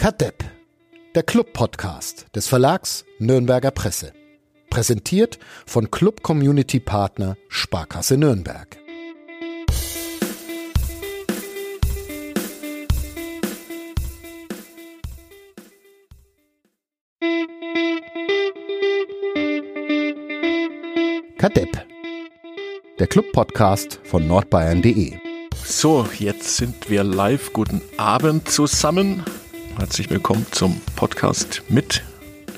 Kadepp, der Club-Podcast des Verlags Nürnberger Presse. Präsentiert von Club Community Partner Sparkasse Nürnberg. Kadepp, der Club-Podcast von nordbayern.de. So, jetzt sind wir live. Guten Abend zusammen. Herzlich willkommen zum Podcast mit,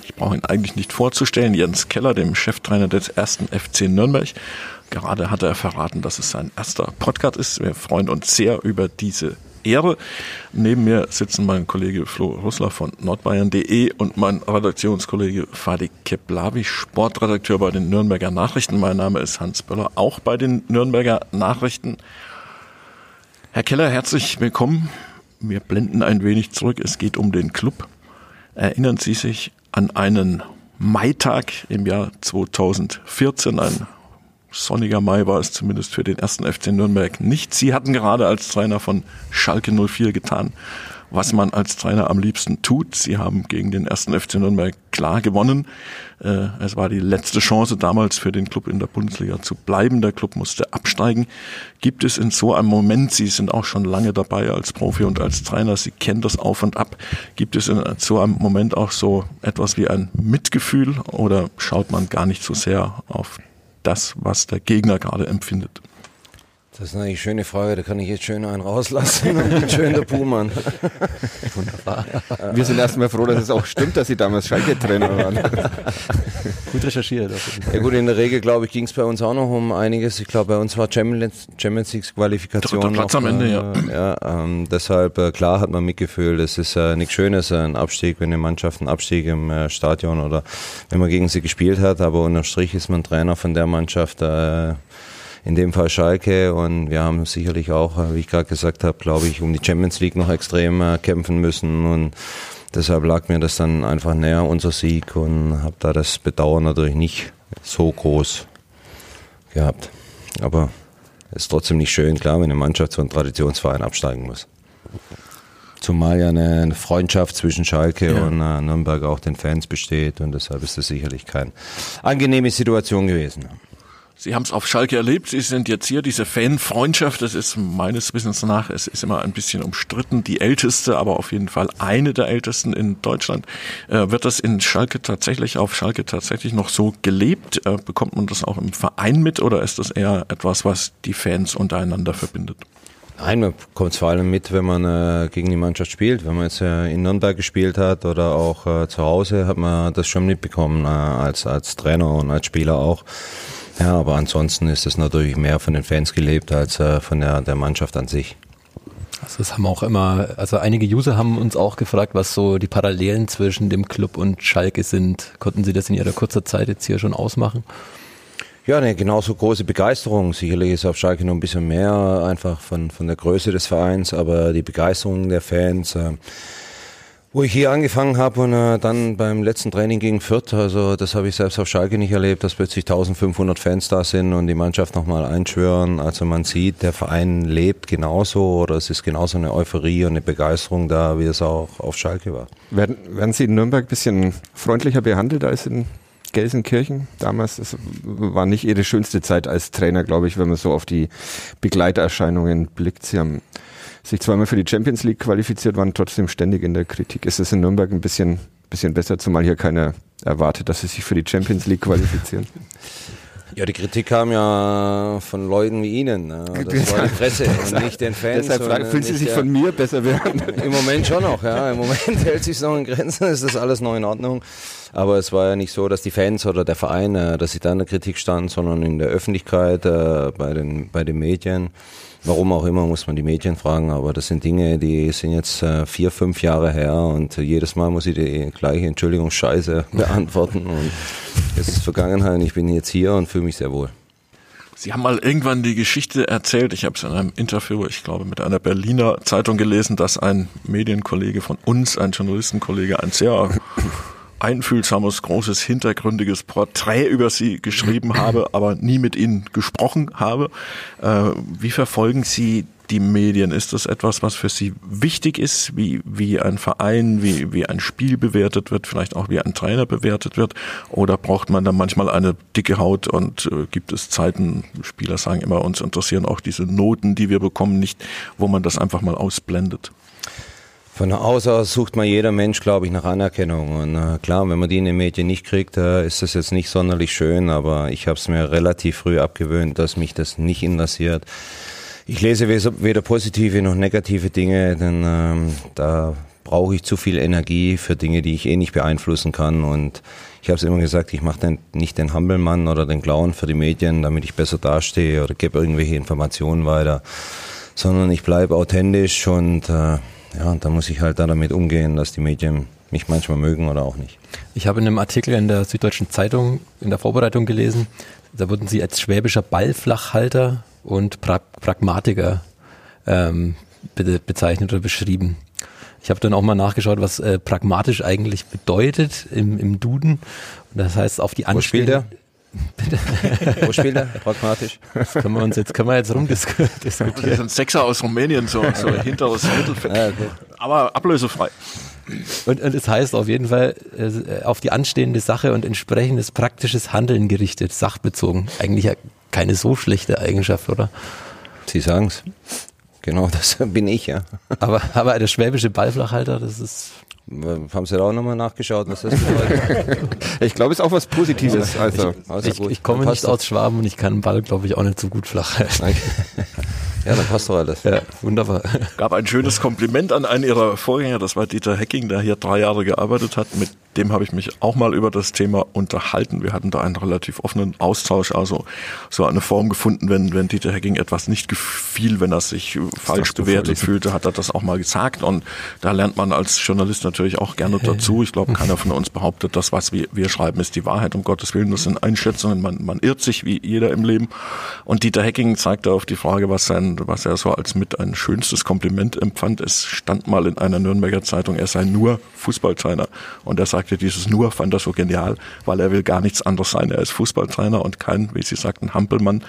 ich brauche ihn eigentlich nicht vorzustellen, Jens Keller, dem Cheftrainer des ersten FC Nürnberg. Gerade hat er verraten, dass es sein erster Podcast ist. Wir freuen uns sehr über diese Ehre. Neben mir sitzen mein Kollege Flo Russler von nordbayern.de und mein Redaktionskollege Fadi Keplavi, Sportredakteur bei den Nürnberger Nachrichten. Mein Name ist Hans Böller, auch bei den Nürnberger Nachrichten. Herr Keller, herzlich willkommen. Wir blenden ein wenig zurück. Es geht um den Club. Erinnern Sie sich an einen Maitag im Jahr 2014? Ein sonniger Mai war es zumindest für den ersten FC Nürnberg nicht. Sie hatten gerade als Trainer von Schalke 04 getan, was man als Trainer am liebsten tut. Sie haben gegen den ersten FC Nürnberg klar gewonnen. Äh, es war die letzte Chance damals für den Club in der Bundesliga zu bleiben. Der Club musste absteigen. Gibt es in so einem Moment, Sie sind auch schon lange dabei als Profi und als Trainer, Sie kennen das auf und ab, gibt es in so einem Moment auch so etwas wie ein Mitgefühl oder schaut man gar nicht so sehr auf das, was der Gegner gerade empfindet? Das ist eine schöne Frage, da kann ich jetzt schön einen rauslassen und schön der Buhmann. Wunderbar. Wir sind erstmal froh, dass es auch stimmt, dass Sie damals Schalke-Trainer waren. gut recherchiert. Ja gut, in der Regel, glaube ich, ging es bei uns auch noch um einiges. Ich glaube, bei uns war Champions, Champions League Qualifikation. Dritter Platz am Ende, ja. Äh, ja ähm, deshalb, äh, klar hat man mitgefühlt. Es ist äh, nichts Schönes, ein Abstieg, wenn eine Mannschaft einen Abstieg im äh, Stadion oder wenn man gegen sie gespielt hat. Aber unterm Strich ist man Trainer von der Mannschaft. Äh, in dem Fall Schalke und wir haben sicherlich auch, wie ich gerade gesagt habe, glaube ich, um die Champions League noch extrem äh, kämpfen müssen und deshalb lag mir das dann einfach näher, unser Sieg und habe da das Bedauern natürlich nicht so groß gehabt. Aber es ist trotzdem nicht schön, klar, wenn eine Mannschaft so ein Traditionsverein absteigen muss. Zumal ja eine Freundschaft zwischen Schalke ja. und äh, Nürnberg auch den Fans besteht und deshalb ist das sicherlich keine angenehme Situation gewesen. Sie haben es auf Schalke erlebt, Sie sind jetzt hier, diese Fanfreundschaft, das ist meines Wissens nach, es ist immer ein bisschen umstritten, die älteste, aber auf jeden Fall eine der ältesten in Deutschland. Äh, wird das in Schalke tatsächlich, auf Schalke tatsächlich noch so gelebt? Äh, bekommt man das auch im Verein mit oder ist das eher etwas, was die Fans untereinander verbindet? Nein, man kommt vor allem mit, wenn man äh, gegen die Mannschaft spielt. Wenn man jetzt äh, in Nürnberg gespielt hat oder auch äh, zu Hause, hat man das schon mitbekommen, äh, als, als Trainer und als Spieler auch. Ja, aber ansonsten ist es natürlich mehr von den Fans gelebt als äh, von der, der Mannschaft an sich. Also das haben auch immer, also einige User haben uns auch gefragt, was so die Parallelen zwischen dem Club und Schalke sind. Konnten Sie das in Ihrer kurzer Zeit jetzt hier schon ausmachen? Ja, eine genauso große Begeisterung. Sicherlich ist auf Schalke noch ein bisschen mehr einfach von, von der Größe des Vereins, aber die Begeisterung der Fans, äh, wo ich hier angefangen habe und äh, dann beim letzten Training gegen Fürth, also das habe ich selbst auf Schalke nicht erlebt, dass plötzlich 1500 Fans da sind und die Mannschaft nochmal einschwören. Also man sieht, der Verein lebt genauso oder es ist genauso eine Euphorie und eine Begeisterung da, wie es auch auf Schalke war. Werden, werden Sie in Nürnberg ein bisschen freundlicher behandelt als in Gelsenkirchen damals? Das war nicht Ihre schönste Zeit als Trainer, glaube ich, wenn man so auf die Begleiterscheinungen blickt. Sie haben sich zweimal für die Champions League qualifiziert, waren trotzdem ständig in der Kritik. Ist es in Nürnberg ein bisschen, bisschen besser, zumal hier keiner erwartet, dass sie sich für die Champions League qualifizieren? Ja, die Kritik kam ja von Leuten wie Ihnen. Ne? Das war die Presse und nicht den Fans. Deshalb fragen, fühlen Sie sich von mir besser werden? Im Moment schon noch, ja. Im Moment hält sich noch in Grenzen, ist das alles noch in Ordnung. Aber es war ja nicht so, dass die Fans oder der Verein, äh, dass sie da in der Kritik stand, sondern in der Öffentlichkeit, äh, bei den, bei den Medien. Warum auch immer, muss man die Medien fragen, aber das sind Dinge, die sind jetzt äh, vier, fünf Jahre her und jedes Mal muss ich die gleiche Entschuldigung Scheiße beantworten und es ist Vergangenheit und ich bin jetzt hier und fühle mich sehr wohl. Sie haben mal irgendwann die Geschichte erzählt, ich habe es in einem Interview, ich glaube, mit einer Berliner Zeitung gelesen, dass ein Medienkollege von uns, ein Journalistenkollege, ein sehr einfühlsames, großes, hintergründiges Porträt über Sie geschrieben habe, aber nie mit Ihnen gesprochen habe. Äh, wie verfolgen Sie die Medien? Ist das etwas, was für Sie wichtig ist, wie, wie ein Verein, wie, wie ein Spiel bewertet wird, vielleicht auch wie ein Trainer bewertet wird? Oder braucht man dann manchmal eine dicke Haut und äh, gibt es Zeiten, Spieler sagen immer, uns interessieren auch diese Noten, die wir bekommen, nicht, wo man das einfach mal ausblendet? Von Haus aus sucht man jeder Mensch, glaube ich, nach Anerkennung. Und äh, klar, wenn man die in den Medien nicht kriegt, äh, ist das jetzt nicht sonderlich schön, aber ich habe es mir relativ früh abgewöhnt, dass mich das nicht interessiert. Ich lese weder positive noch negative Dinge, denn ähm, da brauche ich zu viel Energie für Dinge, die ich eh nicht beeinflussen kann. Und ich habe es immer gesagt, ich mache nicht den Hampelmann oder den Clown für die Medien, damit ich besser dastehe oder gebe irgendwelche Informationen weiter, sondern ich bleibe authentisch und äh, ja, und da muss ich halt da damit umgehen, dass die Medien mich manchmal mögen oder auch nicht. Ich habe in einem Artikel in der Süddeutschen Zeitung in der Vorbereitung gelesen, da wurden Sie als schwäbischer Ballflachhalter und pra Pragmatiker ähm, be bezeichnet oder beschrieben. Ich habe dann auch mal nachgeschaut, was äh, pragmatisch eigentlich bedeutet im, im Duden. Und das heißt auf die Anspielung. Wo spielt er? Bitte. Wo spielt er? Pragmatisch. Das können wir uns jetzt, können wir jetzt rumdiskutieren. Das ist ein Sechser aus Rumänien, so, so hinteres Mittelfeld. Ja, okay. Aber ablösefrei. Und, und es heißt auf jeden Fall äh, auf die anstehende Sache und entsprechendes praktisches Handeln gerichtet, sachbezogen. Eigentlich ja keine so schlechte Eigenschaft, oder? Sie sagen es. Genau, das bin ich, ja. Aber, aber der schwäbische Ballflachhalter, das ist haben Sie da auch nochmal nachgeschaut, was das bedeutet? ich glaube, es ist auch was Positives. Also, ich, also ich, ich komme nicht aus Schwaben und ich kann den Ball, glaube ich, auch nicht so gut flach halten. Ja, dann passt doch alles. Ja, wunderbar. Gab ein schönes Kompliment an einen ihrer Vorgänger, das war Dieter Hecking, der hier drei Jahre gearbeitet hat. Mit dem habe ich mich auch mal über das Thema unterhalten. Wir hatten da einen relativ offenen Austausch, also so eine Form gefunden, wenn, wenn Dieter Hecking etwas nicht gefiel, wenn er sich falsch bewertet fühlte, hat er das auch mal gesagt. Und da lernt man als Journalist natürlich auch gerne dazu. Ich glaube, keiner von uns behauptet, das, was wir, wir schreiben, ist die Wahrheit. Um Gottes Willen, das sind Einschätzungen. Man, man irrt sich wie jeder im Leben. Und Dieter Hecking zeigte auf die Frage, was sein was er so als mit ein schönstes Kompliment empfand. Es stand mal in einer Nürnberger Zeitung, er sei nur Fußballtrainer. Und er sagte, dieses nur fand er so genial, weil er will gar nichts anderes sein. Er ist Fußballtrainer und kein, wie Sie sagten, Hampelmann.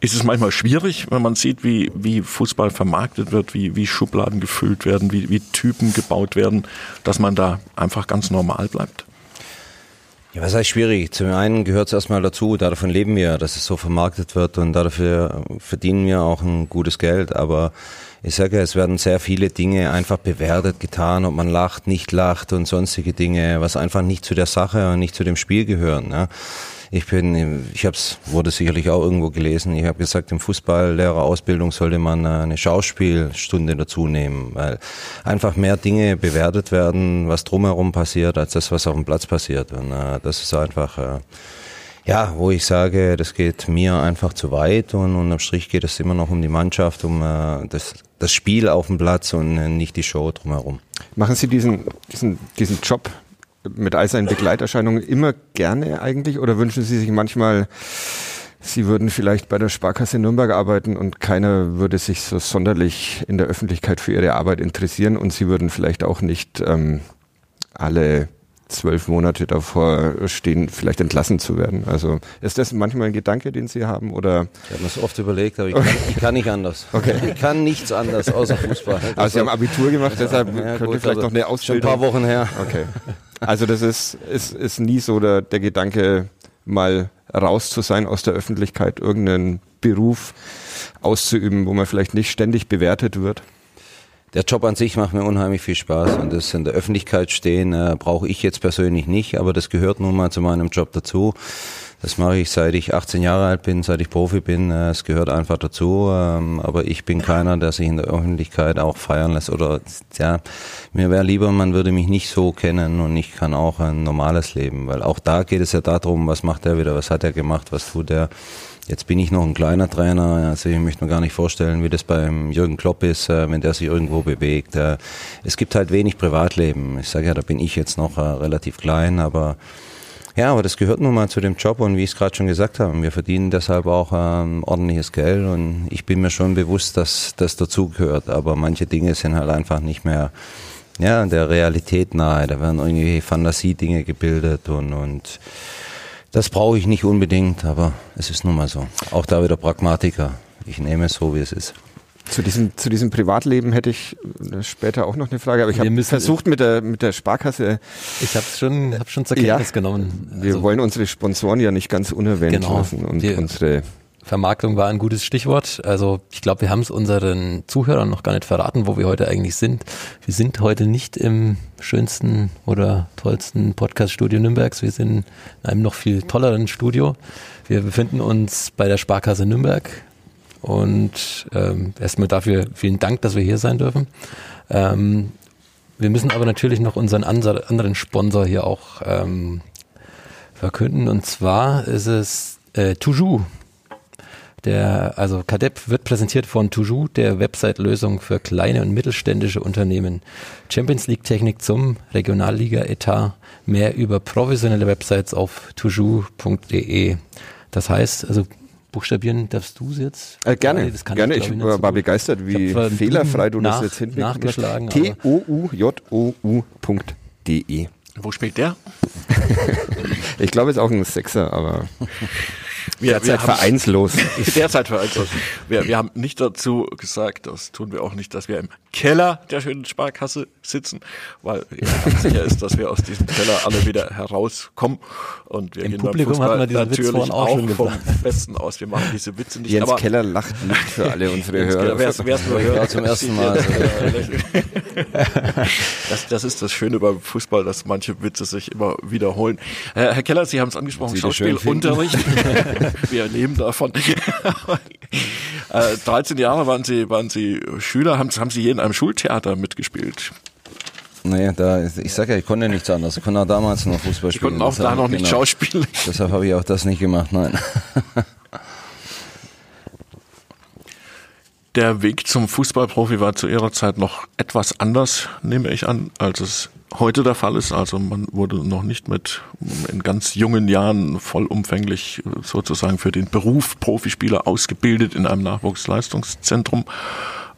Ist es manchmal schwierig, wenn man sieht, wie, wie Fußball vermarktet wird, wie, wie Schubladen gefüllt werden, wie, wie Typen gebaut werden, dass man da einfach ganz normal bleibt? Ja, was heißt schwierig? Zum einen gehört es erstmal dazu, davon leben wir, dass es so vermarktet wird und dafür verdienen wir auch ein gutes Geld. Aber ich sage, es werden sehr viele Dinge einfach bewertet, getan, ob man lacht, nicht lacht und sonstige Dinge, was einfach nicht zu der Sache und nicht zu dem Spiel gehören. Ja. Ich bin, ich habe es, wurde sicherlich auch irgendwo gelesen. Ich habe gesagt, im Fußballlehrerausbildung sollte man eine Schauspielstunde dazu nehmen, weil einfach mehr Dinge bewertet werden, was drumherum passiert, als das, was auf dem Platz passiert. Und äh, das ist einfach, äh, ja, wo ich sage, das geht mir einfach zu weit und unterm Strich geht es immer noch um die Mannschaft, um äh, das, das Spiel auf dem Platz und äh, nicht die Show drumherum. Machen Sie diesen, diesen, diesen Job mit all seinen Begleiterscheinungen immer gerne eigentlich oder wünschen Sie sich manchmal, Sie würden vielleicht bei der Sparkasse Nürnberg arbeiten und keiner würde sich so sonderlich in der Öffentlichkeit für Ihre Arbeit interessieren und Sie würden vielleicht auch nicht ähm, alle zwölf Monate davor stehen, vielleicht entlassen zu werden. Also ist das manchmal ein Gedanke, den Sie haben? Oder? Ich habe mir das oft überlegt, aber ich kann, ich kann, nicht anders. Okay. Ich kann nichts anders außer Fußball. Also Sie haben Abitur gemacht, deshalb ja, könnte gut, vielleicht noch eine Ausbildung. Schon ein paar Wochen her. Okay. Also das ist, ist, ist nie so der, der Gedanke, mal raus zu sein aus der Öffentlichkeit, irgendeinen Beruf auszuüben, wo man vielleicht nicht ständig bewertet wird. Der Job an sich macht mir unheimlich viel Spaß und das in der Öffentlichkeit stehen äh, brauche ich jetzt persönlich nicht, aber das gehört nun mal zu meinem Job dazu. Das mache ich seit ich 18 Jahre alt bin, seit ich Profi bin. Äh, es gehört einfach dazu. Ähm, aber ich bin keiner, der sich in der Öffentlichkeit auch feiern lässt. Oder ja, mir wäre lieber, man würde mich nicht so kennen und ich kann auch ein normales Leben. Weil auch da geht es ja darum, was macht er wieder, was hat er gemacht, was tut er. Jetzt bin ich noch ein kleiner Trainer, also ich möchte mir gar nicht vorstellen, wie das beim Jürgen Klopp ist, äh, wenn der sich irgendwo bewegt. Äh, es gibt halt wenig Privatleben. Ich sage ja, da bin ich jetzt noch relativ klein, aber ja, aber das gehört nun mal zu dem Job und wie ich es gerade schon gesagt habe, wir verdienen deshalb auch ähm, ordentliches Geld und ich bin mir schon bewusst, dass das dazugehört. Aber manche Dinge sind halt einfach nicht mehr ja, der Realität nahe. Da werden irgendwie Fantasiedinge gebildet und, und das brauche ich nicht unbedingt, aber es ist nun mal so. Auch da wieder Pragmatiker. Ich nehme es so, wie es ist. Zu diesem, zu diesem Privatleben hätte ich äh, später auch noch eine Frage, aber ich habe versucht mit der, mit der Sparkasse. Ich habe schon, hab schon zur Kenntnis ja, genommen. Also, wir wollen unsere Sponsoren ja nicht ganz unerwähnt genau, lassen und unsere Vermarktung war ein gutes Stichwort. Also ich glaube, wir haben es unseren Zuhörern noch gar nicht verraten, wo wir heute eigentlich sind. Wir sind heute nicht im schönsten oder tollsten Podcast-Studio Nürnbergs. Wir sind in einem noch viel tolleren Studio. Wir befinden uns bei der Sparkasse Nürnberg und ähm, erstmal dafür vielen Dank, dass wir hier sein dürfen. Ähm, wir müssen aber natürlich noch unseren anderen Sponsor hier auch ähm, verkünden. Und zwar ist es äh, Toujours. Der, also CADEP wird präsentiert von Toujours, der Website-Lösung für kleine und mittelständische Unternehmen. Champions League-Technik zum Regionalliga-Etat. Mehr über professionelle Websites auf toujours.de. Das heißt, also buchstabieren darfst du es jetzt? Äh, gerne, das gerne. Ich, ich war so begeistert, wie fehlerfrei du nach, das jetzt hinlegst. Nachgeschlagen. T-O-U-J-O-U.de. Wo spielt der? ich glaube, es ist auch ein Sechser, aber wir, derzeit wir vereinslos. derzeit vereinslos. Wir, wir haben nicht dazu gesagt, das tun wir auch nicht, dass wir im Keller der schönen Sparkasse sitzen, weil ja, sicher ist, dass wir aus diesem Keller alle wieder herauskommen. Und wir Im gehen Publikum beim Fußball natürlich auch, auch vom Besten aus. Wir machen diese Witze nicht. Jens aber Keller lacht nicht für alle unsere Hörer. Wer es nur hört, zum ersten Mal. das, das ist das Schöne beim Fußball, dass manche Witze sich immer wiederholen. Herr Keller, Sie haben es angesprochen, Schauspielunterricht. wir leben davon. äh, 13 Jahre waren Sie, waren Sie Schüler, haben, haben Sie hier in einem Schultheater mitgespielt? Naja, da, ich sage ja, ich konnte nichts anderes. Ich konnte auch damals noch Fußball spielen. Ich konnte auch da noch nicht genau. schauspielen. Deshalb habe ich auch das nicht gemacht, nein. Der Weg zum Fußballprofi war zu Ihrer Zeit noch etwas anders, nehme ich an, als es heute der Fall ist. Also man wurde noch nicht mit in ganz jungen Jahren vollumfänglich sozusagen für den Beruf Profispieler ausgebildet in einem Nachwuchsleistungszentrum.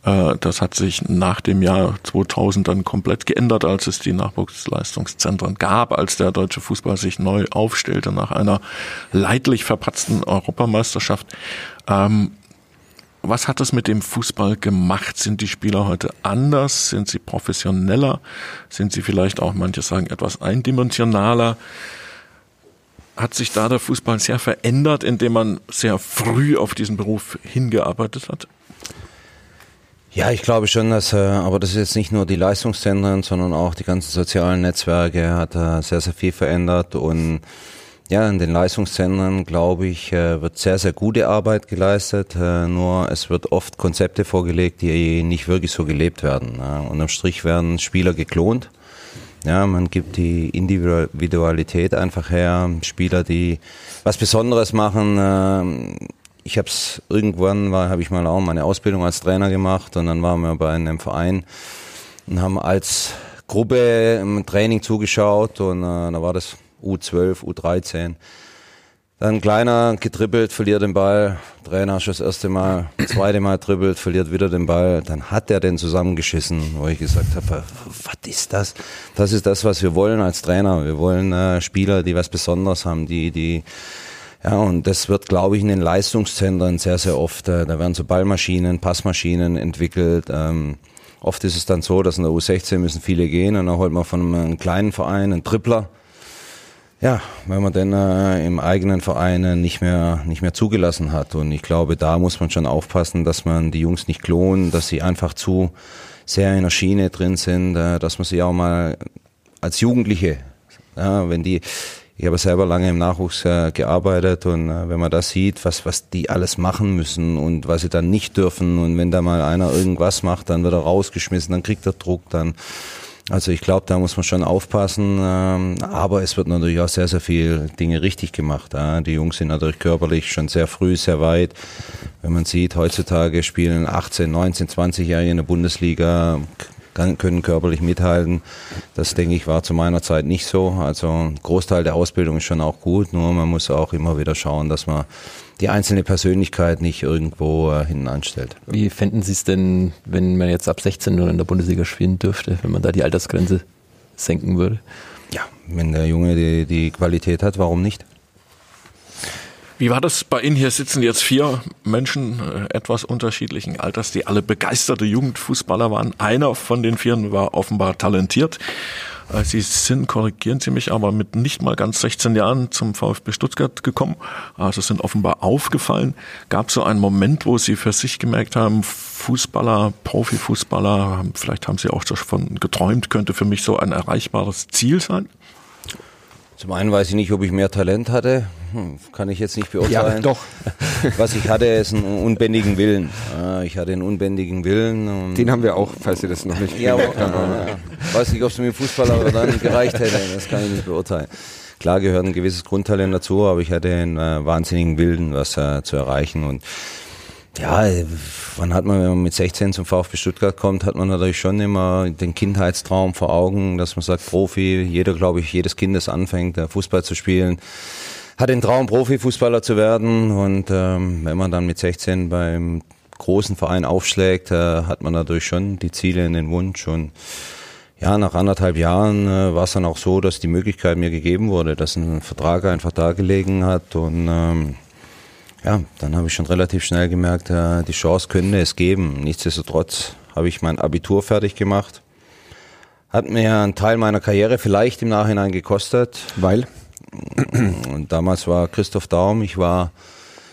Äh, das hat sich nach dem Jahr 2000 dann komplett geändert, als es die Nachwuchsleistungszentren gab, als der deutsche Fußball sich neu aufstellte nach einer leidlich verpatzten Europameisterschaft. Ähm, was hat das mit dem Fußball gemacht? Sind die Spieler heute anders? Sind sie professioneller? Sind sie vielleicht auch, manche sagen, etwas eindimensionaler? Hat sich da der Fußball sehr verändert, indem man sehr früh auf diesen Beruf hingearbeitet hat? Ja, ich glaube schon, dass, äh, aber das ist jetzt nicht nur die Leistungszentren, sondern auch die ganzen sozialen Netzwerke hat äh, sehr, sehr viel verändert und ja, in den Leistungszentren, glaube ich, äh, wird sehr, sehr gute Arbeit geleistet. Äh, nur es wird oft Konzepte vorgelegt, die nicht wirklich so gelebt werden. Unterm Strich werden Spieler geklont. Ja, man gibt die Individualität einfach her. Spieler, die was Besonderes machen. Ähm, ich habe es irgendwann, habe ich mal auch meine Ausbildung als Trainer gemacht und dann waren wir bei einem Verein und haben als Gruppe im Training zugeschaut und äh, da war das U12, U13. Dann kleiner getribbelt, verliert den Ball. Trainer schon das erste Mal, zweite Mal dribbelt, verliert wieder den Ball. Dann hat er den zusammengeschissen, wo ich gesagt habe, was ist das? Das ist das, was wir wollen als Trainer. Wir wollen äh, Spieler, die was Besonderes haben, die, die, ja, und das wird, glaube ich, in den Leistungszentren sehr, sehr oft, äh, da werden so Ballmaschinen, Passmaschinen entwickelt. Ähm, oft ist es dann so, dass in der U16 müssen viele gehen und dann holt man von einem kleinen Verein einen Trippler ja, wenn man denn äh, im eigenen Verein äh, nicht mehr nicht mehr zugelassen hat. Und ich glaube, da muss man schon aufpassen, dass man die Jungs nicht klonen, dass sie einfach zu sehr in der Schiene drin sind, äh, dass man sie auch mal als Jugendliche, ja, wenn die ich habe selber lange im Nachwuchs äh, gearbeitet und äh, wenn man das sieht, was, was die alles machen müssen und was sie dann nicht dürfen und wenn da mal einer irgendwas macht, dann wird er rausgeschmissen, dann kriegt er Druck, dann also ich glaube, da muss man schon aufpassen, ähm, aber es wird natürlich auch sehr, sehr viel Dinge richtig gemacht. Die Jungs sind natürlich körperlich schon sehr früh, sehr weit. Wenn man sieht, heutzutage spielen 18, 19, 20-Jährige in der Bundesliga, können körperlich mithalten. Das denke ich war zu meiner Zeit nicht so. Also ein Großteil der Ausbildung ist schon auch gut, nur man muss auch immer wieder schauen, dass man die einzelne Persönlichkeit nicht irgendwo äh, hinten anstellt. Wie fänden Sie es denn, wenn man jetzt ab 16 nur in der Bundesliga spielen dürfte, wenn man da die Altersgrenze senken würde? Ja, wenn der Junge die, die Qualität hat, warum nicht? Wie war das bei Ihnen? Hier sitzen jetzt vier Menschen äh, etwas unterschiedlichen Alters, die alle begeisterte Jugendfußballer waren. Einer von den vieren war offenbar talentiert. Äh, Sie sind, korrigieren Sie mich, aber mit nicht mal ganz 16 Jahren zum VfB Stuttgart gekommen. Also sind offenbar aufgefallen. Gab es so einen Moment, wo Sie für sich gemerkt haben, Fußballer, Profifußballer, vielleicht haben Sie auch davon geträumt, könnte für mich so ein erreichbares Ziel sein? Zum einen weiß ich nicht, ob ich mehr Talent hatte. Hm, kann ich jetzt nicht beurteilen. Ja, doch. Was ich hatte, ist einen unbändigen Willen. Ich hatte einen unbändigen Willen. Den haben wir auch, falls Sie das noch nicht ja, gemerkt haben. Ja. Weiß nicht, ob es mit dem Fußballer dann gereicht hätte. Das kann ich nicht beurteilen. Klar gehört ein gewisses Grundtalent dazu, aber ich hatte einen äh, wahnsinnigen Willen, was äh, zu erreichen. Und ja, wann hat man, wenn man mit 16 zum VfB Stuttgart kommt, hat man natürlich schon immer den Kindheitstraum vor Augen, dass man sagt, Profi, jeder, glaube ich, jedes Kind, das anfängt, äh, Fußball zu spielen, hat den Traum, Profifußballer zu werden. Und ähm, wenn man dann mit 16 beim großen Verein aufschlägt, äh, hat man natürlich schon die Ziele in den Wunsch. Und ja, nach anderthalb Jahren äh, war es dann auch so, dass die Möglichkeit mir gegeben wurde, dass ein Vertrag einfach da gelegen hat und ähm, ja, dann habe ich schon relativ schnell gemerkt, äh, die Chance könnte es geben. Nichtsdestotrotz habe ich mein Abitur fertig gemacht. Hat mir einen Teil meiner Karriere vielleicht im Nachhinein gekostet. Weil? Und damals war Christoph Daum, ich war,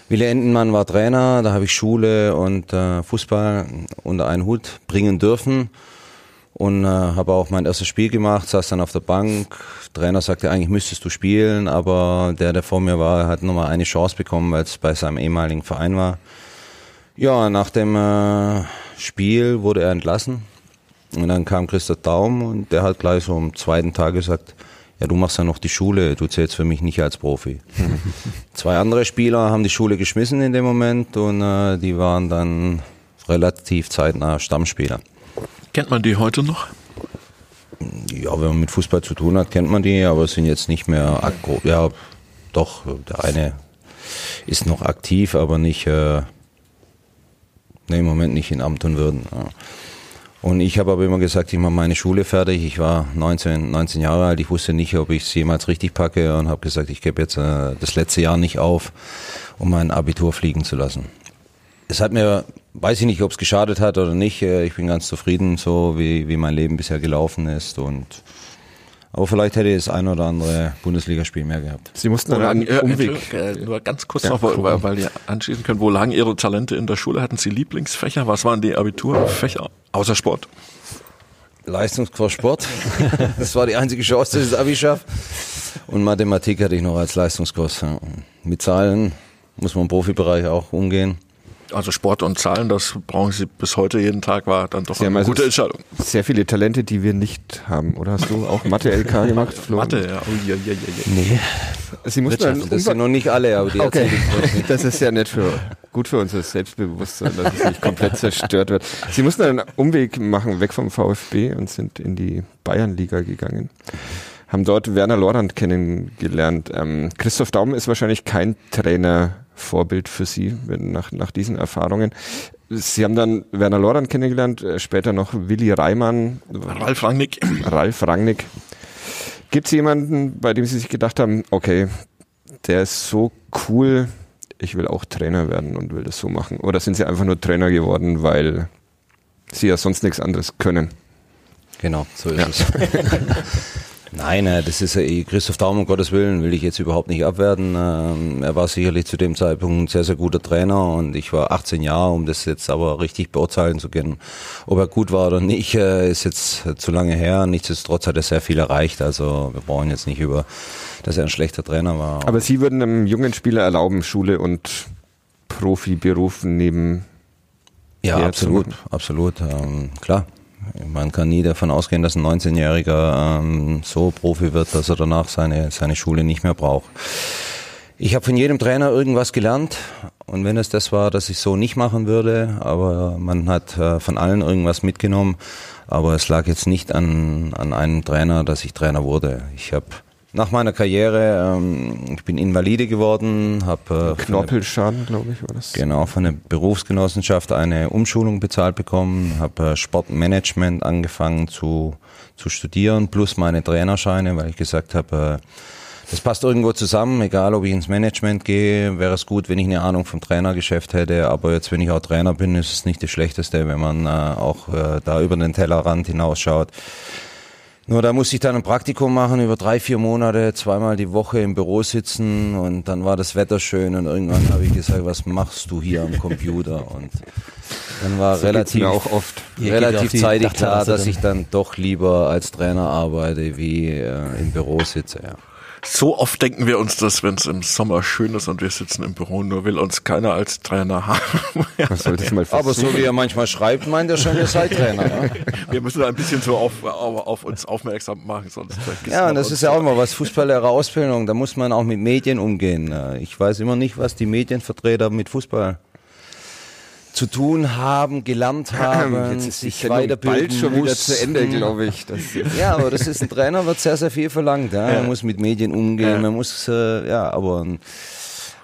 Wille Entenmann war Trainer, da habe ich Schule und äh, Fußball unter einen Hut bringen dürfen und äh, habe auch mein erstes Spiel gemacht, saß dann auf der Bank. Trainer sagte, eigentlich müsstest du spielen, aber der, der vor mir war, hat nochmal eine Chance bekommen, weil es bei seinem ehemaligen Verein war. Ja, nach dem äh, Spiel wurde er entlassen und dann kam Christoph Daum und der hat gleich so am zweiten Tag gesagt, ja, du machst ja noch die Schule, du zählst für mich nicht als Profi. Zwei andere Spieler haben die Schule geschmissen in dem Moment und äh, die waren dann relativ zeitnah Stammspieler. Kennt man die heute noch? Ja, wenn man mit Fußball zu tun hat, kennt man die, aber sind jetzt nicht mehr aktiv. Ja, doch, der eine ist noch aktiv, aber nicht, äh, nee, im Moment nicht in Amt und Würden. Ja. Und ich habe aber immer gesagt, ich mache meine Schule fertig. Ich war 19, 19 Jahre alt. Ich wusste nicht, ob ich es jemals richtig packe und habe gesagt, ich gebe jetzt äh, das letzte Jahr nicht auf, um mein Abitur fliegen zu lassen. Es hat mir weiß ich nicht, ob es geschadet hat oder nicht. Äh, ich bin ganz zufrieden, so wie, wie mein Leben bisher gelaufen ist. Und aber vielleicht hätte ich das ein oder andere Bundesligaspiel mehr gehabt. Sie mussten dann einen äh, Umweg. Äh, nur ganz kurz ja, noch, weil, weil ihr anschließen können, wo lagen Ihre Talente in der Schule? Hatten Sie Lieblingsfächer? Was waren die Abiturfächer außer Sport? Leistungskurs Sport. das war die einzige Chance, dass ich das Abi schaffe. Und Mathematik hatte ich noch als Leistungskurs. Mit Zahlen muss man im Profibereich auch umgehen also Sport und Zahlen, das brauchen Sie bis heute jeden Tag, war dann doch Sie eine also gute Entscheidung. Sehr viele Talente, die wir nicht haben. Oder hast du auch Mathe-LK gemacht, Flo? Mathe, ja. Oh, ja, ja, ja. Nee. Sie mussten dann das sind noch nicht alle, aber die okay. Das ist ja nicht für, gut für unser Selbstbewusstsein, dass es nicht komplett zerstört wird. Sie mussten einen Umweg machen, weg vom VfB und sind in die Bayernliga gegangen haben dort Werner Lorand kennengelernt. Ähm, Christoph Daum ist wahrscheinlich kein Trainer Vorbild für Sie nach, nach diesen Erfahrungen. Sie haben dann Werner Lorand kennengelernt, äh, später noch Willi Reimann. Ralf Rangnick. Ralf Rangnick. Gibt es jemanden, bei dem Sie sich gedacht haben, okay, der ist so cool, ich will auch Trainer werden und will das so machen? Oder sind Sie einfach nur Trainer geworden, weil Sie ja sonst nichts anderes können? Genau, so ist ja. es. Nein, äh, das ist äh, Christoph Daum, um Gottes Willen, will ich jetzt überhaupt nicht abwerten. Ähm, er war sicherlich zu dem Zeitpunkt ein sehr, sehr guter Trainer und ich war 18 Jahre, um das jetzt aber richtig beurteilen zu können. Ob er gut war oder nicht, äh, ist jetzt zu lange her. Nichtsdestotrotz hat er sehr viel erreicht. Also wir brauchen jetzt nicht über, dass er ein schlechter Trainer war. Aber Sie würden einem jungen Spieler erlauben, Schule und Profiberuf neben ja, absolut, absolut, ähm, klar. Man kann nie davon ausgehen, dass ein 19-Jähriger ähm, so Profi wird, dass er danach seine, seine Schule nicht mehr braucht. Ich habe von jedem Trainer irgendwas gelernt und wenn es das war, dass ich so nicht machen würde, aber man hat äh, von allen irgendwas mitgenommen, aber es lag jetzt nicht an, an einem Trainer, dass ich Trainer wurde. Ich habe nach meiner Karriere, ähm, ich bin Invalide geworden, habe äh, Knorpelschaden, glaube ich, war das. Genau, von der Berufsgenossenschaft eine Umschulung bezahlt bekommen, habe äh, Sportmanagement angefangen zu, zu studieren, plus meine Trainerscheine, weil ich gesagt habe, äh, das passt irgendwo zusammen, egal ob ich ins Management gehe, wäre es gut, wenn ich eine Ahnung vom Trainergeschäft hätte, aber jetzt, wenn ich auch Trainer bin, ist es nicht das Schlechteste, wenn man äh, auch äh, da über den Tellerrand hinausschaut. Nur da musste ich dann ein Praktikum machen über drei, vier Monate, zweimal die Woche im Büro sitzen und dann war das Wetter schön und irgendwann habe ich gesagt, was machst du hier am Computer? Und dann war So relativ, auch oft. Relativ zeitig klar, dass ich dann doch lieber als Trainer arbeite, wie äh, im Büro sitze. Ja. So oft denken wir uns das, wenn es im Sommer schön ist und wir sitzen im Büro, nur will uns keiner als Trainer haben. Aber so wie er manchmal schreibt, meint er schon, ihr seid Trainer. Ja, wir müssen ein bisschen so auf, auf, auf uns aufmerksam machen, sonst ja und das ist ja auch immer was Fußballlehrer-Ausbildung. Da muss man auch mit Medien umgehen. Äh, Ich weiß immer nicht, was die Medienvertreter mit Fußball zu tun haben, gelernt haben, Jetzt ist sich weiterbilden bald schon wieder zu Ende, glaube ich. Ja, aber das ist ein Trainer, wird sehr, sehr viel verlangt. Ja. Man muss mit Medien umgehen, man muss, äh, ja, aber ein,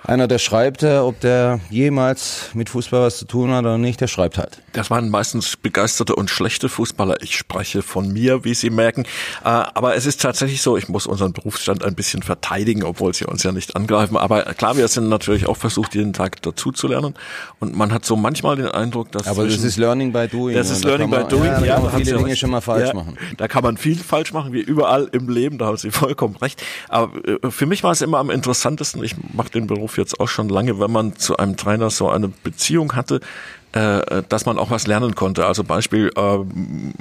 einer, der schreibt, ob der jemals mit Fußball was zu tun hat oder nicht, der schreibt halt. Das waren meistens begeisterte und schlechte Fußballer. Ich spreche von mir, wie Sie merken. Äh, Aber es ist tatsächlich so, ich muss unseren Berufsstand ein bisschen verteidigen, obwohl sie uns ja nicht angreifen. Aber klar, wir sind natürlich auch versucht, jeden Tag dazu zu lernen. Und man hat so manchmal den Eindruck, dass Aber das ist Learning by Doing. Das ist da Learning by man, Doing. Ja, da Ja, kann man viele Dinge schon mal falsch ja, machen. Da kann man viel falsch machen, wie überall im Leben. Da haben Sie vollkommen recht. Aber äh, für mich war es immer am interessantesten. Ich mache den Beruf jetzt auch schon lange, wenn man zu einem Trainer so eine Beziehung hatte, äh, dass man auch was lernen konnte. Also Beispiel, äh,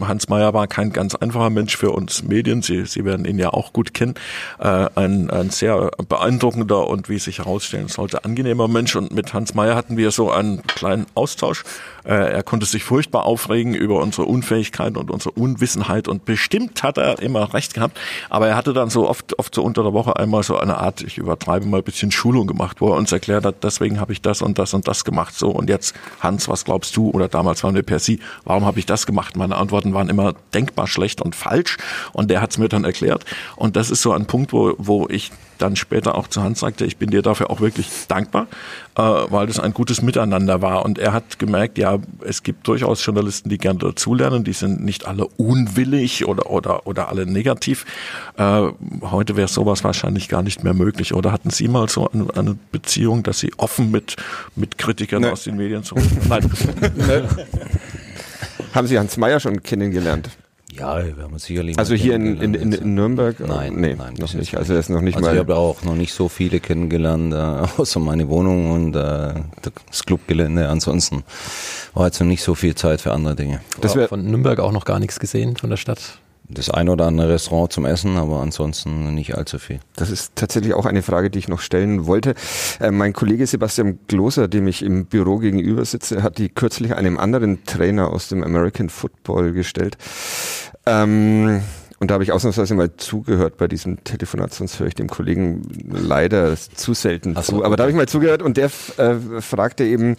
Hans Meyer war kein ganz einfacher Mensch für uns Medien. Sie, Sie werden ihn ja auch gut kennen. Äh, ein, ein sehr beeindruckender und wie sich herausstellen sollte, angenehmer Mensch. Und mit Hans Meyer hatten wir so einen kleinen Austausch. Äh, er konnte sich furchtbar aufregen über unsere Unfähigkeit und unsere Unwissenheit. Und bestimmt hat er immer recht gehabt. Aber er hatte dann so oft, oft so unter der Woche einmal so eine Art, ich übertreibe mal ein bisschen Schulung gemacht, wo er uns erklärt hat, deswegen habe ich das und das und das gemacht. So und jetzt, Hans, was glaubst du? Oder damals waren wir per Sie, warum habe ich das gemacht? Meine Antworten waren immer denkbar schlecht und falsch. Und der hat es mir dann erklärt. Und das ist so ein Punkt, wo, wo ich dann später auch zu Hans sagte, ich bin dir dafür auch wirklich dankbar, äh, weil das ein gutes Miteinander war. Und er hat gemerkt, ja, es gibt durchaus Journalisten, die gerne dazulernen, die sind nicht alle unwillig oder, oder, oder alle negativ. Äh, heute wäre sowas wahrscheinlich gar nicht mehr möglich. Oder hatten Sie mal so eine, eine Beziehung, dass Sie offen mit, mit Kritikern aus den Medien zu Nein. haben Sie Hans Meyer schon kennengelernt? Ja, wir haben uns sicherlich. Also hier in, in, in, in Nürnberg? Nein, nee, nein, noch nicht. Also er ist noch nicht also ich mal. habe auch noch nicht so viele kennengelernt, äh, außer meine Wohnung und äh, das Clubgelände. Ansonsten war jetzt noch nicht so viel Zeit für andere Dinge. Das wär- von Nürnberg auch noch gar nichts gesehen von der Stadt. Das ein oder andere Restaurant zum Essen, aber ansonsten nicht allzu viel. Das ist tatsächlich auch eine Frage, die ich noch stellen wollte. Äh, mein Kollege Sebastian Gloser, dem ich im Büro gegenüber sitze, hat die kürzlich einem anderen Trainer aus dem American Football gestellt. Ähm, und da habe ich ausnahmsweise mal zugehört bei diesem Telefonat, sonst höre ich dem Kollegen leider zu selten so, zu. Aber da habe ich mal zugehört und der äh, fragte eben,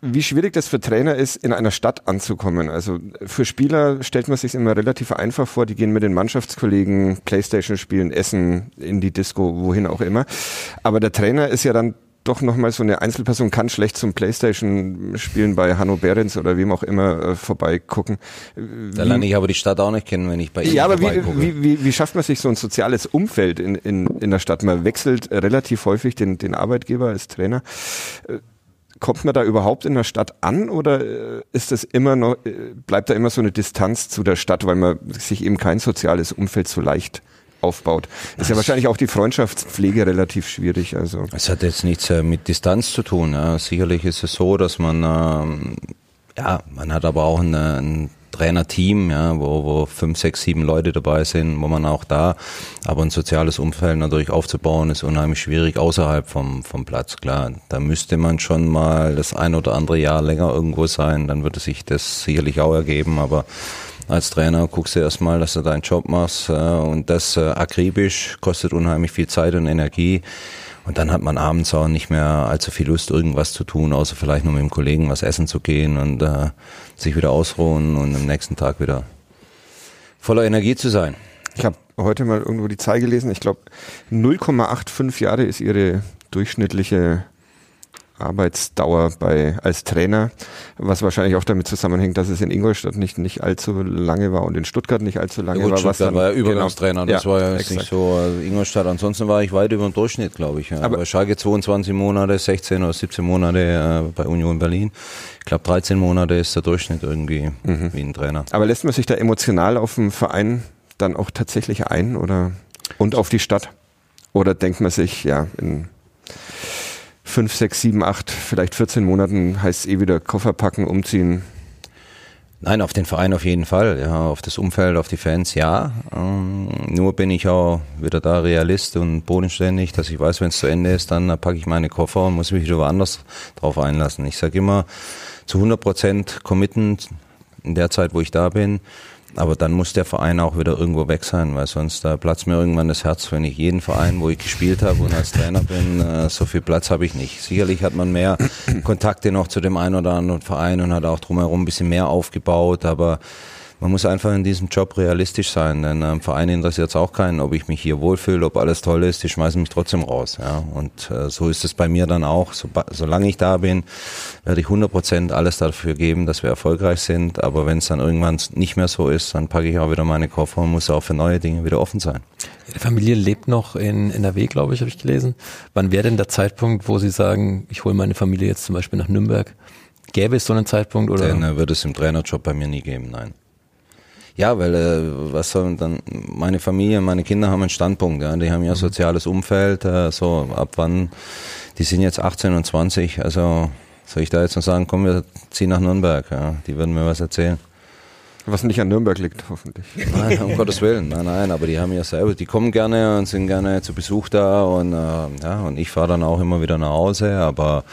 wie schwierig das für Trainer ist, in einer Stadt anzukommen. Also für Spieler stellt man sich immer relativ einfach vor, die gehen mit den Mannschaftskollegen Playstation spielen, essen, in die Disco, wohin auch immer. Aber der Trainer ist ja dann doch nochmal so eine Einzelperson, kann schlecht zum Playstation spielen bei Hanno Behrens oder wem auch immer äh, vorbeigucken. Da lerne ich aber die Stadt auch nicht kennen, wenn ich bei Ihnen Ja, aber wie, wie, wie, wie schafft man sich so ein soziales Umfeld in, in, in der Stadt? Man wechselt relativ häufig den, den Arbeitgeber als Trainer. Kommt man da überhaupt in der Stadt an oder äh, ist das immer noch, äh, bleibt da immer so eine Distanz zu der Stadt, weil man sich eben kein soziales Umfeld so leicht aufbaut? Ist ja wahrscheinlich auch die Freundschaftspflege relativ schwierig. Also Es hat jetzt nichts äh, mit Distanz zu tun. Sicherlich ist es so, dass man, ähm, ja, man hat aber auch ein, ein Trainerteam, ja, wo, wo fünf, sechs, sieben Leute dabei sind, wo man auch da, aber ein soziales Umfeld natürlich aufzubauen, ist unheimlich schwierig außerhalb vom, vom Platz. Klar, da müsste man schon mal das ein oder andere Jahr länger irgendwo sein, dann würde sich das sicherlich auch ergeben, aber als Trainer guckst du erstmal, dass du deinen Job machst äh, und das äh, akribisch, kostet unheimlich viel Zeit und Energie. Und dann hat man abends auch nicht mehr allzu viel Lust, irgendwas zu tun, außer vielleicht nur mit dem Kollegen was essen zu gehen und äh, sich wieder ausruhen und am nächsten Tag wieder voller Energie zu sein. ich habe heute mal irgendwo die Zahl gelesen. Ich glaube 0,85 Jahre ist ihre durchschnittliche Arbeitsdauer bei als Trainer, was wahrscheinlich auch damit zusammenhängt, dass es in Ingolstadt nicht nicht allzu lange war und in Stuttgart nicht allzu lange ja, gut, war. Stuttgart Was dann, war ja Übergangstrainer, genau. das war ja exakt. nicht so also Ingolstadt. Ansonsten war ich weit über dem Durchschnitt, glaube ich. Ja. Aber- Aber Schalke 22 Monate, 16 oder 17 Monate äh, bei Union Berlin. Ich glaube 13 Monate ist der Durchschnitt irgendwie Mhm. wie ein Trainer. Aber lässt man sich da emotional auf den Verein dann auch tatsächlich ein oder und auf die Stadt? Oder denkt man sich, ja, in fünf, sechs, sieben, acht, vielleicht 14 Monaten heißt es eh wieder Koffer packen, umziehen. Nein, auf den Verein auf jeden Fall, ja, auf das Umfeld, auf die Fans, ja. Ähm, nur bin ich auch wieder da Realist und bodenständig, dass ich weiß, wenn es zu Ende ist, dann äh, packe ich meine Koffer und muss mich wieder woanders drauf einlassen. Ich sage immer, zu 100 Prozent committen in der Zeit, wo ich da bin. Aber dann muss der Verein auch wieder irgendwo weg sein, weil sonst äh, platzt mir irgendwann das Herz, wenn ich jeden Verein, wo ich gespielt habe und als Trainer bin, äh, so viel Platz habe ich nicht. Sicherlich hat man mehr Kontakte noch zu dem einen oder anderen Verein und hat auch drumherum ein bisschen mehr aufgebaut, aber man muss einfach in diesem Job realistisch sein, denn am Verein interessiert es auch keinen, ob ich mich hier wohlfühle, ob alles toll ist, die schmeißen mich trotzdem raus. Ja. Und äh, so ist es bei mir dann auch. So, solange ich da bin, werde ich 100 Prozent alles dafür geben, dass wir erfolgreich sind. Aber wenn es dann irgendwann nicht mehr so ist, dann packe ich auch wieder meine Koffer und muss auch für neue Dinge wieder offen sein. Ihre Familie lebt noch in NRW, glaube ich, habe ich gelesen. Wann wäre denn der Zeitpunkt, wo Sie sagen, ich hole meine Familie jetzt zum Beispiel nach Nürnberg? Gäbe es so einen Zeitpunkt oder? Den äh, wird es im Trainerjob bei mir nie geben, nein. Ja, weil äh, was soll dann meine Familie, meine Kinder haben einen Standpunkt, ja, die haben ja soziales Umfeld, äh, so ab wann, die sind jetzt 18 und 20, also soll ich da jetzt noch sagen, komm, wir ziehen nach Nürnberg, ja, die würden mir was erzählen. Was nicht an Nürnberg liegt, hoffentlich. Nein, um Gottes Willen, nein, nein, aber die haben ja selber, die kommen gerne und sind gerne zu Besuch da und äh, ja, und ich fahre dann auch immer wieder nach Hause, aber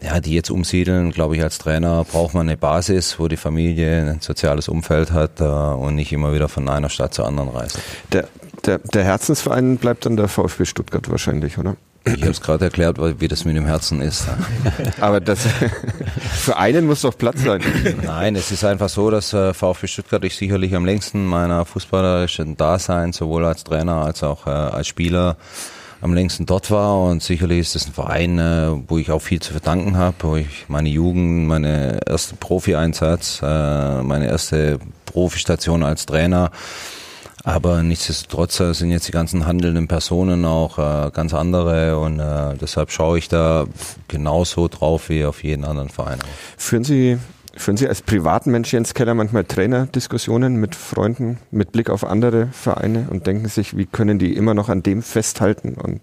ja, die jetzt umsiedeln, glaube ich, als Trainer braucht man eine Basis, wo die Familie ein soziales Umfeld hat äh, und nicht immer wieder von einer Stadt zur anderen reist. Der, der, der Herzensverein bleibt dann der VfB Stuttgart wahrscheinlich, oder? Ich habe es gerade erklärt, wie das mit dem Herzen ist. Aber das für einen muss doch Platz sein. Nein, es ist einfach so, dass äh, VfB Stuttgart ich sicherlich am längsten meiner fußballerischen Dasein, sowohl als Trainer als auch äh, als Spieler, am längsten dort war. Und sicherlich ist es ein Verein, äh, wo ich auch viel zu verdanken habe, wo ich meine Jugend, meine erste Profi-Einsatz, äh, meine erste Profistation als Trainer, aber nichtsdestotrotz äh, sind jetzt die ganzen handelnden Personen auch ganz andere. Und deshalb schaue ich da genauso drauf wie auf jeden anderen Verein. Führen Sie, führen Sie als Privatmensch Jens Keller manchmal Trainerdiskussionen mit Freunden mit Blick auf andere Vereine und denken sich, wie können die immer noch an dem festhalten? Und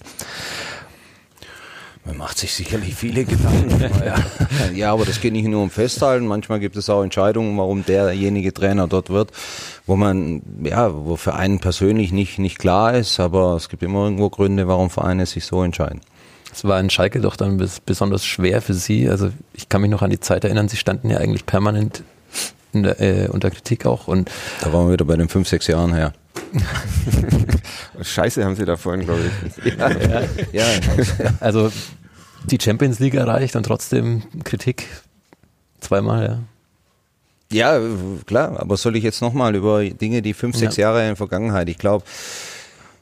Man macht sich sicherlich viele Gedanken. ja. ja, aber das geht nicht nur um Festhalten. Manchmal gibt es auch Entscheidungen, warum derjenige Trainer dort wird, wo man, ja, wo für einen persönlich nicht, nicht klar ist, aber es gibt immer irgendwo Gründe, warum Vereine sich so entscheiden. Es war in Schalke doch dann bes- besonders schwer für Sie. Also ich kann mich noch an die Zeit erinnern, Sie standen ja eigentlich permanent in der, äh, unter Kritik auch und Da waren wir wieder bei den fünf, sechs Jahren her. Scheiße haben Sie da vorhin, glaube ich. Ja, ja, also die Champions League erreicht und trotzdem Kritik zweimal, ja. Ja, klar, aber soll ich jetzt nochmal über Dinge, die fünf, sechs Ja. Jahre in der Vergangenheit, ich glaube,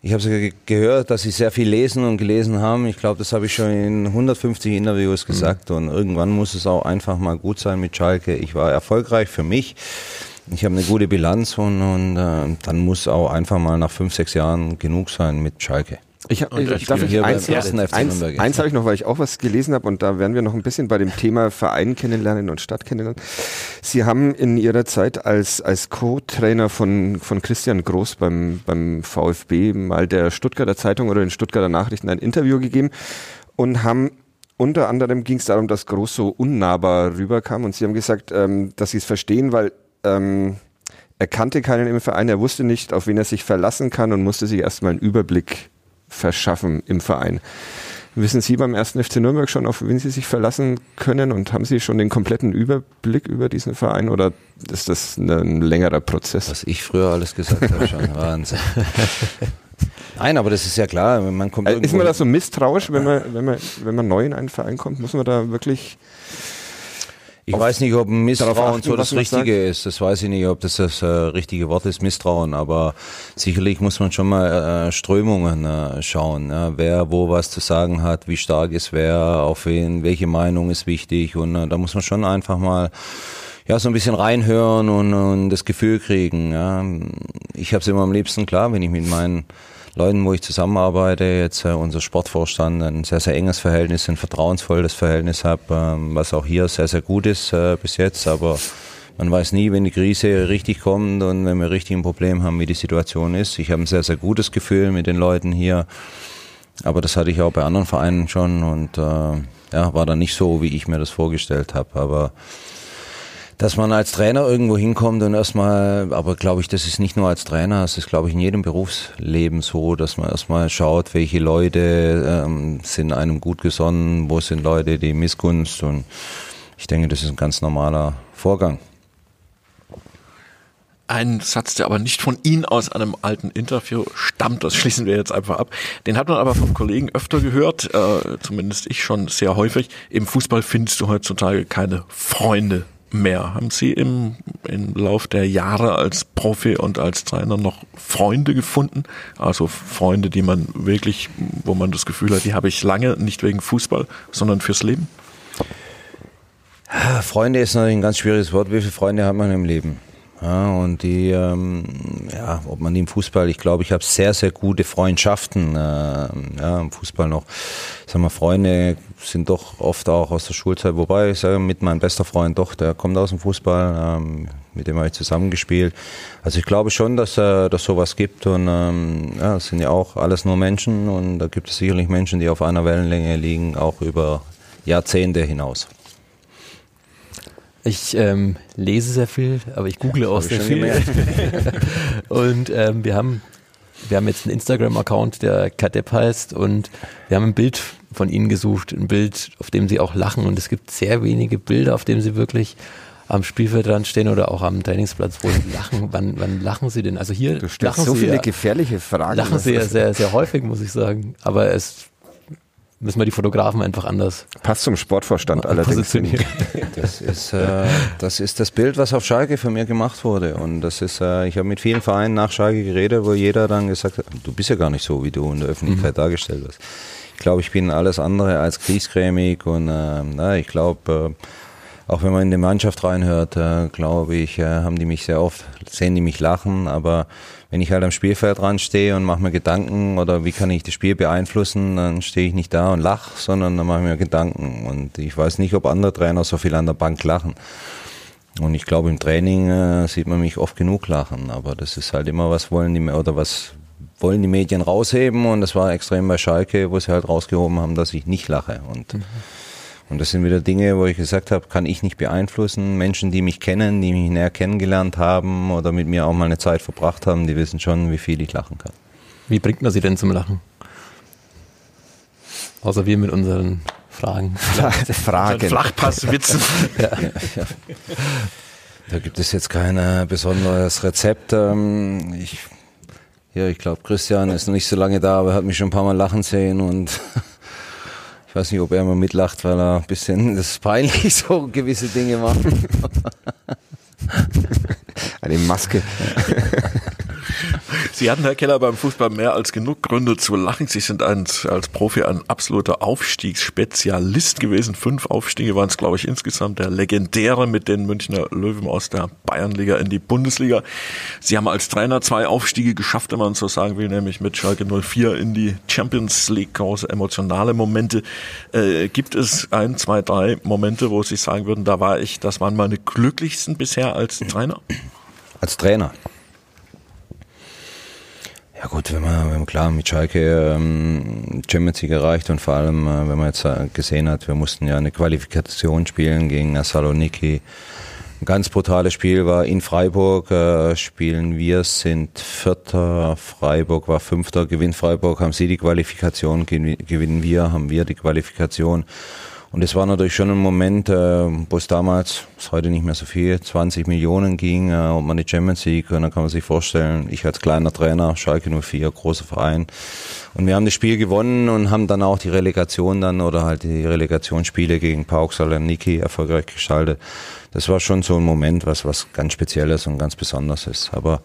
ich habe sogar ge- gehört, dass sie sehr viel lesen und gelesen haben. Ich glaube, das habe ich schon in 150 Interviews gesagt und irgendwann muss es auch einfach mal gut sein mit Schalke. Ich war erfolgreich für mich. Ich habe eine gute Bilanz und, und äh, dann muss auch einfach mal nach fünf, sechs Jahren genug sein mit Schalke. Ich, hab, ich, ich darf ich hier eins, FC eins, eins habe ich noch, weil ich auch was gelesen habe und da werden wir noch ein bisschen bei dem Thema Verein kennenlernen und Stadt kennenlernen. Sie haben in Ihrer Zeit als, als Co-Trainer von, von Christian Groß beim, beim VfB mal der Stuttgarter Zeitung oder den Stuttgarter Nachrichten ein Interview gegeben und haben unter anderem ging es darum, dass Groß so unnahbar rüberkam und Sie haben gesagt, ähm, dass Sie es verstehen, weil ähm, er kannte keinen im Verein, er wusste nicht, auf wen er sich verlassen kann und musste sich erstmal einen Überblick verschaffen im Verein. Wissen Sie beim ersten FC Nürnberg schon, auf wen Sie sich verlassen können und haben Sie schon den kompletten Überblick über diesen Verein oder ist das ein längerer Prozess? Was ich früher alles gesagt habe, schon Wahnsinn. Nein, aber das ist ja klar, man kommt Also ist man da so misstrauisch, wenn man, wenn man, wenn man neu in einen Verein kommt? Muss man da wirklich Ich weiß nicht, ob Misstrauen achten, so das Richtige ist. Das weiß ich nicht, ob das das äh, richtige Wort ist, Misstrauen. Aber sicherlich muss man schon mal äh, Strömungen äh, schauen. Ja? Wer wo was zu sagen hat, wie stark ist wer, auf wen, welche Meinung ist wichtig. Und äh, da muss man schon einfach mal ja, so ein bisschen reinhören und, und das Gefühl kriegen. Ja. Ich habe es immer am liebsten klar, wenn ich mit meinen Leuten, wo ich zusammenarbeite, jetzt äh, unser Sportvorstand, ein sehr, sehr enges Verhältnis, ein vertrauensvolles Verhältnis habe, ähm, was auch hier sehr, sehr gut ist äh, bis jetzt. Aber man weiß nie, wenn die Krise richtig kommt und wenn wir richtig ein Problem haben, wie die Situation ist. Ich habe ein sehr, sehr gutes Gefühl mit den Leuten hier. Aber das hatte ich auch bei anderen Vereinen schon und äh, ja, war dann nicht so, wie ich mir das vorgestellt habe. Aber dass man als Trainer irgendwo hinkommt und erstmal, aber glaube ich, das ist nicht nur als Trainer, es ist glaube ich in jedem Berufsleben so, dass man erstmal schaut, welche Leute ähm, sind einem gut gesonnen, wo sind Leute, die Missgunst und ich denke, das ist ein ganz normaler Vorgang. Ein Satz, der aber nicht von Ihnen aus einem alten Interview stammt, das schließen wir jetzt einfach ab. Den hat man aber vom Kollegen öfter gehört, äh, zumindest ich schon sehr häufig. Im Fußball findest du heutzutage keine Freunde mehr? Haben Sie im, im Lauf der Jahre als Profi und als Trainer noch Freunde gefunden? Also Freunde, die man wirklich, wo man das Gefühl hat, die habe ich lange, nicht wegen Fußball, sondern fürs Leben? Freunde ist natürlich ein ganz schwieriges Wort. Wie viele Freunde hat man im Leben? Ja, und die, ähm, ja, ob man die im Fußball, ich glaube, ich habe sehr, sehr gute Freundschaften äh, ja, im Fußball noch. Sagen wir, Freunde sind doch oft auch aus der Schulzeit, wobei ich sage, mit meinem bester Freund doch, der kommt aus dem Fußball, ähm, mit dem habe ich zusammengespielt. Also ich glaube schon, dass äh, dass sowas gibt und ähm, ja, es sind ja auch alles nur Menschen und da gibt es sicherlich Menschen, die auf einer Wellenlänge liegen, auch über Jahrzehnte hinaus. Ich ähm, lese sehr viel, aber ich google auch sehr viel. und ähm, wir haben wir haben jetzt einen Instagram-Account, der Kadepp heißt und wir haben ein Bild von ihnen gesucht, ein Bild, auf dem sie auch lachen und es gibt sehr wenige Bilder, auf dem sie wirklich am Spielfeldrand stehen oder auch am Trainingsplatz, wo sie lachen. Wann, wann lachen sie denn? Also hier Du stellst lachen so viele ja, gefährliche Fragen. lachen sie ja sehr, sehr häufig, muss ich sagen. Aber es müssen wir die Fotografen einfach anders Passt zum Sportvorstand allerdings. positionieren. Das ist, äh, das ist das Bild, was auf Schalke von mir gemacht wurde. Und das ist, äh, ich habe mit vielen Vereinen nach Schalke geredet, wo jeder dann gesagt hat, du bist ja gar nicht so, wie du in der Öffentlichkeit dargestellt wirst. Ich glaube, ich bin alles andere als kriesgrämig und äh, na, ich glaube, äh, auch wenn man in die Mannschaft reinhört, äh, glaube ich, äh, haben die mich sehr oft, sehen die mich lachen, aber wenn ich halt am Spielfeld dran stehe und mache mir Gedanken oder wie kann ich das Spiel beeinflussen, dann stehe ich nicht da und lach, sondern dann mache ich mir Gedanken. Und ich weiß nicht, ob andere Trainer so viel an der Bank lachen. Und ich glaube, im Training äh, sieht man mich oft genug lachen, aber das ist halt immer, was wollen die oder was wollen die Medien rausheben und das war extrem bei Schalke, wo sie halt rausgehoben haben, dass ich nicht lache. Und und das sind wieder Dinge, wo ich gesagt habe, kann ich nicht beeinflussen. Menschen, die mich kennen, die mich näher kennengelernt haben oder mit mir auch mal eine Zeit verbracht haben, die wissen schon, wie viel ich lachen kann. Wie bringt man sie denn zum Lachen? Außer wir mit unseren Fragen. Fragen. Flachpasswitzen. Da gibt es jetzt kein äh, besonderes Rezept. Ähm, ich, ja, ich glaube, Christian ist noch nicht so lange da, aber er hat mich schon ein paar Mal lachen sehen und ich weiß nicht, ob er immer mitlacht, weil er ein bisschen, das ist peinlich, so gewisse Dinge macht. Eine Maske. Sie hatten, Herr Keller, beim Fußball mehr als genug Gründe zu lachen. Sie sind ein, als Profi ein absoluter Aufstiegsspezialist gewesen. Fünf Aufstiege waren es, glaube ich, insgesamt. Der legendäre mit den Münchner Löwen aus der Bayernliga in die Bundesliga. Sie haben als Trainer zwei Aufstiege geschafft, wenn man so sagen will, nämlich mit Schalke 04 in die Champions League. Große emotionale Momente. Äh, gibt es ein, zwei, drei Momente, wo Sie sagen würden, da war ich, das waren meine glücklichsten bisher als Trainer? Als Trainer. Ja gut, wenn man, wenn man klar mit Schalke ähm, Champions League erreicht und vor allem, äh, wenn man jetzt äh, gesehen hat, wir mussten ja eine Qualifikation spielen gegen Saloniki. Ein ganz brutales Spiel war in Freiburg, äh, spielen wir, sind Vierter, Freiburg war Fünfter, gewinnt Freiburg, haben sie die Qualifikation, gewin- gewinnen wir, haben wir die Qualifikation. Und es war natürlich schon ein Moment, äh, wo es damals, ist heute nicht mehr so viel, 20 Millionen ging äh, und man die Champions League. Und dann kann man sich vorstellen, ich als kleiner Trainer, Schalke 04, großer Verein. Und wir haben das Spiel gewonnen und haben dann auch die Relegation dann oder halt die Relegationsspiele gegen Pauk Niki erfolgreich gestaltet. Das war schon so ein Moment, was, was ganz Spezielles und ganz Besonderes ist. Aber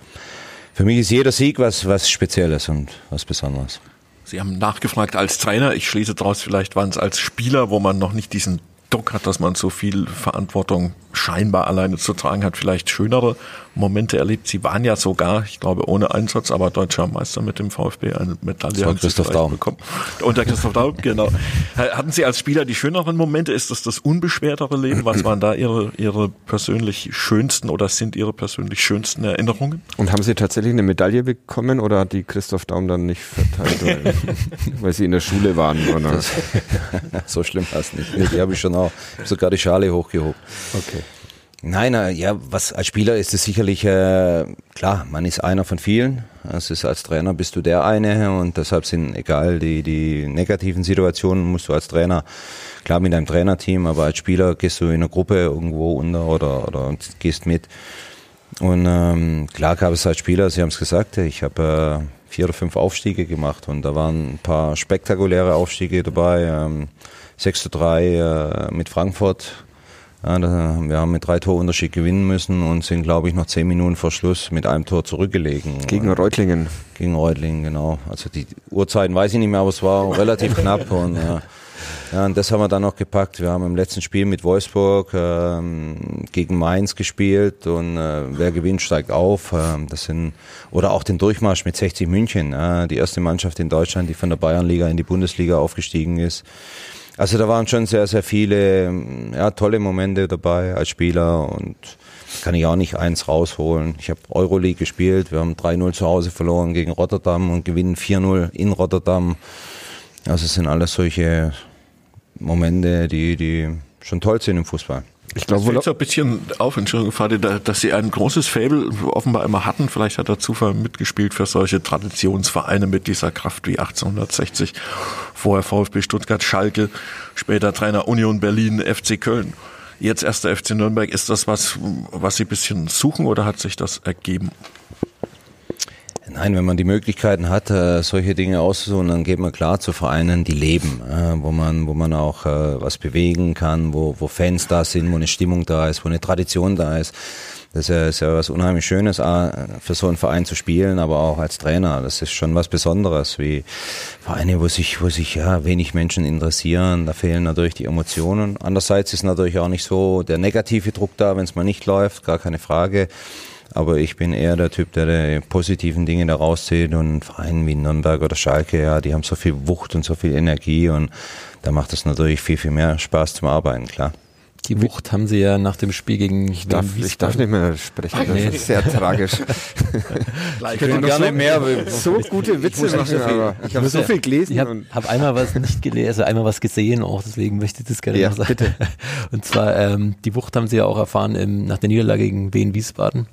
für mich ist jeder Sieg was, was Spezielles und was Besonderes. Sie haben nachgefragt als Trainer. Ich schließe daraus, vielleicht waren es als Spieler, wo man noch nicht diesen Druck hat, dass man so viel Verantwortung scheinbar alleine zu tragen hat, vielleicht schönere Momente erlebt. Sie waren ja sogar, ich glaube, ohne Einsatz, aber deutscher Meister mit dem VfB, eine Medaille haben Christoph Daum. bekommen. Unter Christoph Daum, genau. Hatten Sie als Spieler die schöneren Momente? Ist das das unbeschwertere Leben? Was waren da Ihre, Ihre persönlich schönsten oder sind Ihre persönlich schönsten Erinnerungen? Und haben Sie tatsächlich eine Medaille bekommen oder hat die Christoph Daum dann nicht verteilt, weil, weil Sie in der Schule waren? Oder? so schlimm war es nicht. Die habe ich schon auch sogar die Schale hochgehoben. Okay. Nein, äh, ja, was als Spieler ist es sicherlich äh, klar, man ist einer von vielen. Es ist als Trainer bist du der eine und deshalb sind egal die die negativen Situationen musst du als Trainer klar mit deinem Trainerteam, aber als Spieler gehst du in einer Gruppe irgendwo unter oder oder gehst mit. Und ähm, klar gab es als Spieler, Sie haben es gesagt, ich habe äh, vier oder fünf Aufstiege gemacht und da waren ein paar spektakuläre Aufstiege dabei. Ähm, 6 zu 3 äh, mit Frankfurt ja, da, wir haben mit drei Torunterschied gewinnen müssen und sind, glaube ich, noch zehn Minuten vor Schluss mit einem Tor zurückgelegen. Gegen Reutlingen. Gegen Reutlingen, genau. Also die Uhrzeiten weiß ich nicht mehr, aber es war relativ knapp und ja. Ja, und das haben wir dann noch gepackt. Wir haben im letzten Spiel mit Wolfsburg ähm, gegen Mainz gespielt und äh, wer gewinnt, steigt auf. Ähm, das sind oder auch den Durchmarsch mit 60 München, äh, die erste Mannschaft in Deutschland, die von der Bayernliga in die Bundesliga aufgestiegen ist. Also da waren schon sehr, sehr viele ja, tolle Momente dabei als Spieler und kann ich auch nicht eins rausholen. Ich habe Euroleague gespielt, wir haben 3-0 zu Hause verloren gegen Rotterdam und gewinnen 4-0 in Rotterdam. Also es sind alles solche Momente, die, die schon toll sind im Fußball. Ich glaube, fällt so ein bisschen auf, Entschuldigung, Fadi, dass Sie ein großes Fable offenbar immer hatten. Vielleicht hat der Zufall mitgespielt für solche Traditionsvereine mit dieser Kraft wie 1860. Vorher VfB Stuttgart, Schalke, später Trainer Union Berlin, FC Köln. Jetzt erster FC Nürnberg. Ist das was, was Sie ein bisschen suchen oder hat sich das ergeben? Nein, wenn man die Möglichkeiten hat, äh, solche Dinge auszusuchen, dann geht man klar zu Vereinen, die leben, äh, wo man, wo man auch äh, was bewegen kann, wo, wo Fans da sind, wo eine Stimmung da ist, wo eine Tradition da ist. Das ist ja, ist ja was unheimlich Schönes, für so einen Verein zu spielen, aber auch als Trainer. Das ist schon was Besonderes, wie Vereine, wo sich, wo sich ja wenig Menschen interessieren. Da fehlen natürlich die Emotionen. Andererseits ist natürlich auch nicht so der negative Druck da, wenn es mal nicht läuft, gar keine Frage. Aber ich bin eher der Typ, der die positiven Dinge da rauszieht und Vereine wie Nürnberg oder Schalke, ja, die haben so viel Wucht und so viel Energie und da macht es natürlich viel, viel mehr Spaß zum Arbeiten, klar. Die Wucht haben sie ja nach dem Spiel gegen ich darf, ich darf nicht mehr sprechen. Das nee. ist sehr tragisch. ich könnte gerne so, mehr. So gute Witze machen, so aber ich habe so viel gelesen. Ich habe hab einmal was nicht gelesen, also einmal was gesehen auch, deswegen möchte ich das gerne ja, noch sagen. Bitte. Und zwar, ähm, die Wucht haben sie ja auch erfahren im, nach der Niederlage gegen Wien Wiesbaden.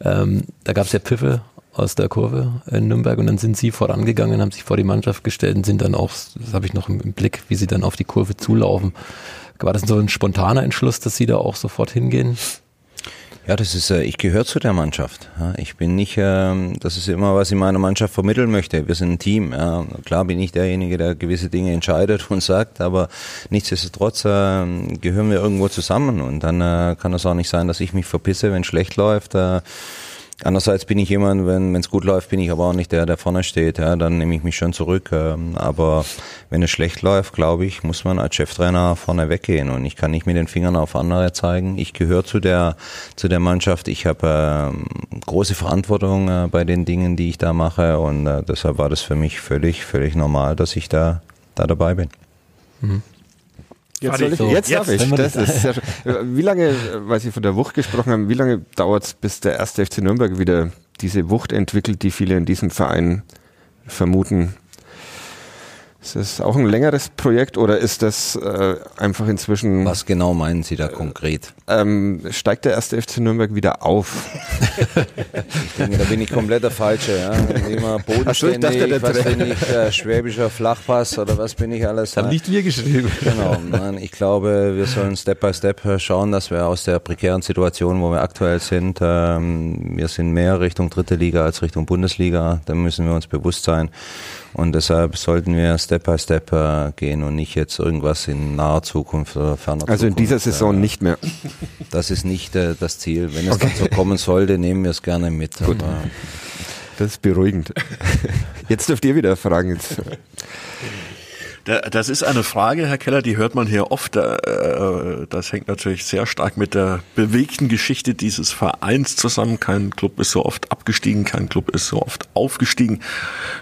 Ähm, da gab es ja Pfiffe aus der Kurve in Nürnberg und dann sind sie vorangegangen, haben sich vor die Mannschaft gestellt und sind dann auch, das habe ich noch im, im Blick, wie sie dann auf die Kurve zulaufen. War das so ein spontaner Entschluss, dass Sie da auch sofort hingehen? Ja, das ist, äh, ich gehöre zu der Mannschaft. Ich bin nicht, ähm, das ist immer, was ich meiner Mannschaft vermitteln möchte. Wir sind ein Team. Klar bin ich derjenige, der gewisse Dinge entscheidet und sagt, aber nichtsdestotrotz ähm, gehören wir irgendwo zusammen und dann äh, kann es auch nicht sein, dass ich mich verpisse, wenn schlecht läuft. Andererseits bin ich jemand, wenn es gut läuft, bin ich aber auch nicht der, der vorne steht. Ja, dann nehme ich mich schon zurück. Ähm, aber wenn es schlecht läuft, glaube ich, muss man als Cheftrainer vorne weggehen. Und ich kann nicht mit den Fingern auf andere zeigen. Ich gehöre zu der, zu der Mannschaft. Ich habe äh, große Verantwortung äh, bei den Dingen, die ich da mache. Und äh, deshalb war das für mich völlig, völlig normal, dass ich da, da dabei bin. Mhm. Jetzt, ich, so, jetzt, darf ich. Das ist sehr schön. Wie lange, weil Sie von der Wucht gesprochen haben, wie lange dauert es, bis der erste FC Nürnberg wieder diese Wucht entwickelt, die viele in diesem Verein vermuten? Ist das auch ein längeres Projekt oder ist das äh, einfach inzwischen. Was genau meinen Sie da konkret? Ähm, steigt der erste FC Nürnberg wieder auf? ich denke, da bin ich komplett der Falsche. Ja. Immer bodenständig, dachte, der was bin ich, äh, schwäbischer Flachpass oder was bin ich alles? Haben nicht wir geschrieben. Genau, nein, ich glaube, wir sollen Step by Step schauen, dass wir aus der prekären Situation, wo wir aktuell sind, ähm, wir sind mehr Richtung dritte Liga als Richtung Bundesliga, da müssen wir uns bewusst sein. Und deshalb sollten wir Step by Step äh, gehen und nicht jetzt irgendwas in naher Zukunft oder ferner Also in Zukunft, dieser Saison äh, nicht mehr. Das ist nicht äh, das Ziel. Wenn es Okay. dann so kommen sollte, nehmen wir es gerne mit. Gut. Aber Das ist beruhigend. Jetzt dürft ihr wieder fragen. Jetzt. Das ist eine Frage, Herr Keller, die hört man hier oft. Das hängt natürlich sehr stark mit der bewegten Geschichte dieses Vereins zusammen. Kein Club ist so oft abgestiegen, kein Club ist so oft aufgestiegen.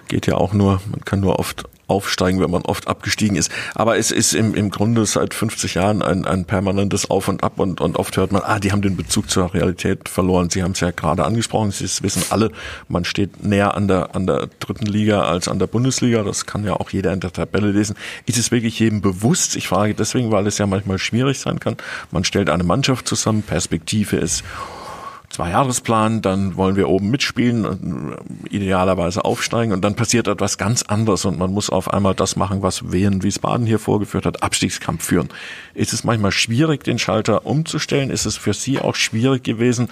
Geht ja auch nur, man kann nur oft aufsteigen, wenn man oft abgestiegen ist. Aber es ist im, im Grunde seit 50 Jahren ein, ein permanentes Auf und Ab und, und oft hört man, ah, die haben den Bezug zur Realität verloren. Sie haben es ja gerade angesprochen, Sie wissen alle, man steht näher an der, an der dritten Liga als an der Bundesliga. Das kann ja auch jeder in der Tabelle lesen. Ist es wirklich jedem bewusst? Ich frage deswegen, weil es ja manchmal schwierig sein kann. Man stellt eine Mannschaft zusammen, Perspektive ist Zwei-Jahresplan, dann wollen wir oben mitspielen, äh, idealerweise aufsteigen und dann passiert etwas ganz anderes und man muss auf einmal das machen, was Wien Wiesbaden hier vorgeführt hat, Abstiegskampf führen. Ist es manchmal schwierig, den Schalter umzustellen? Ist es für Sie auch schwierig gewesen,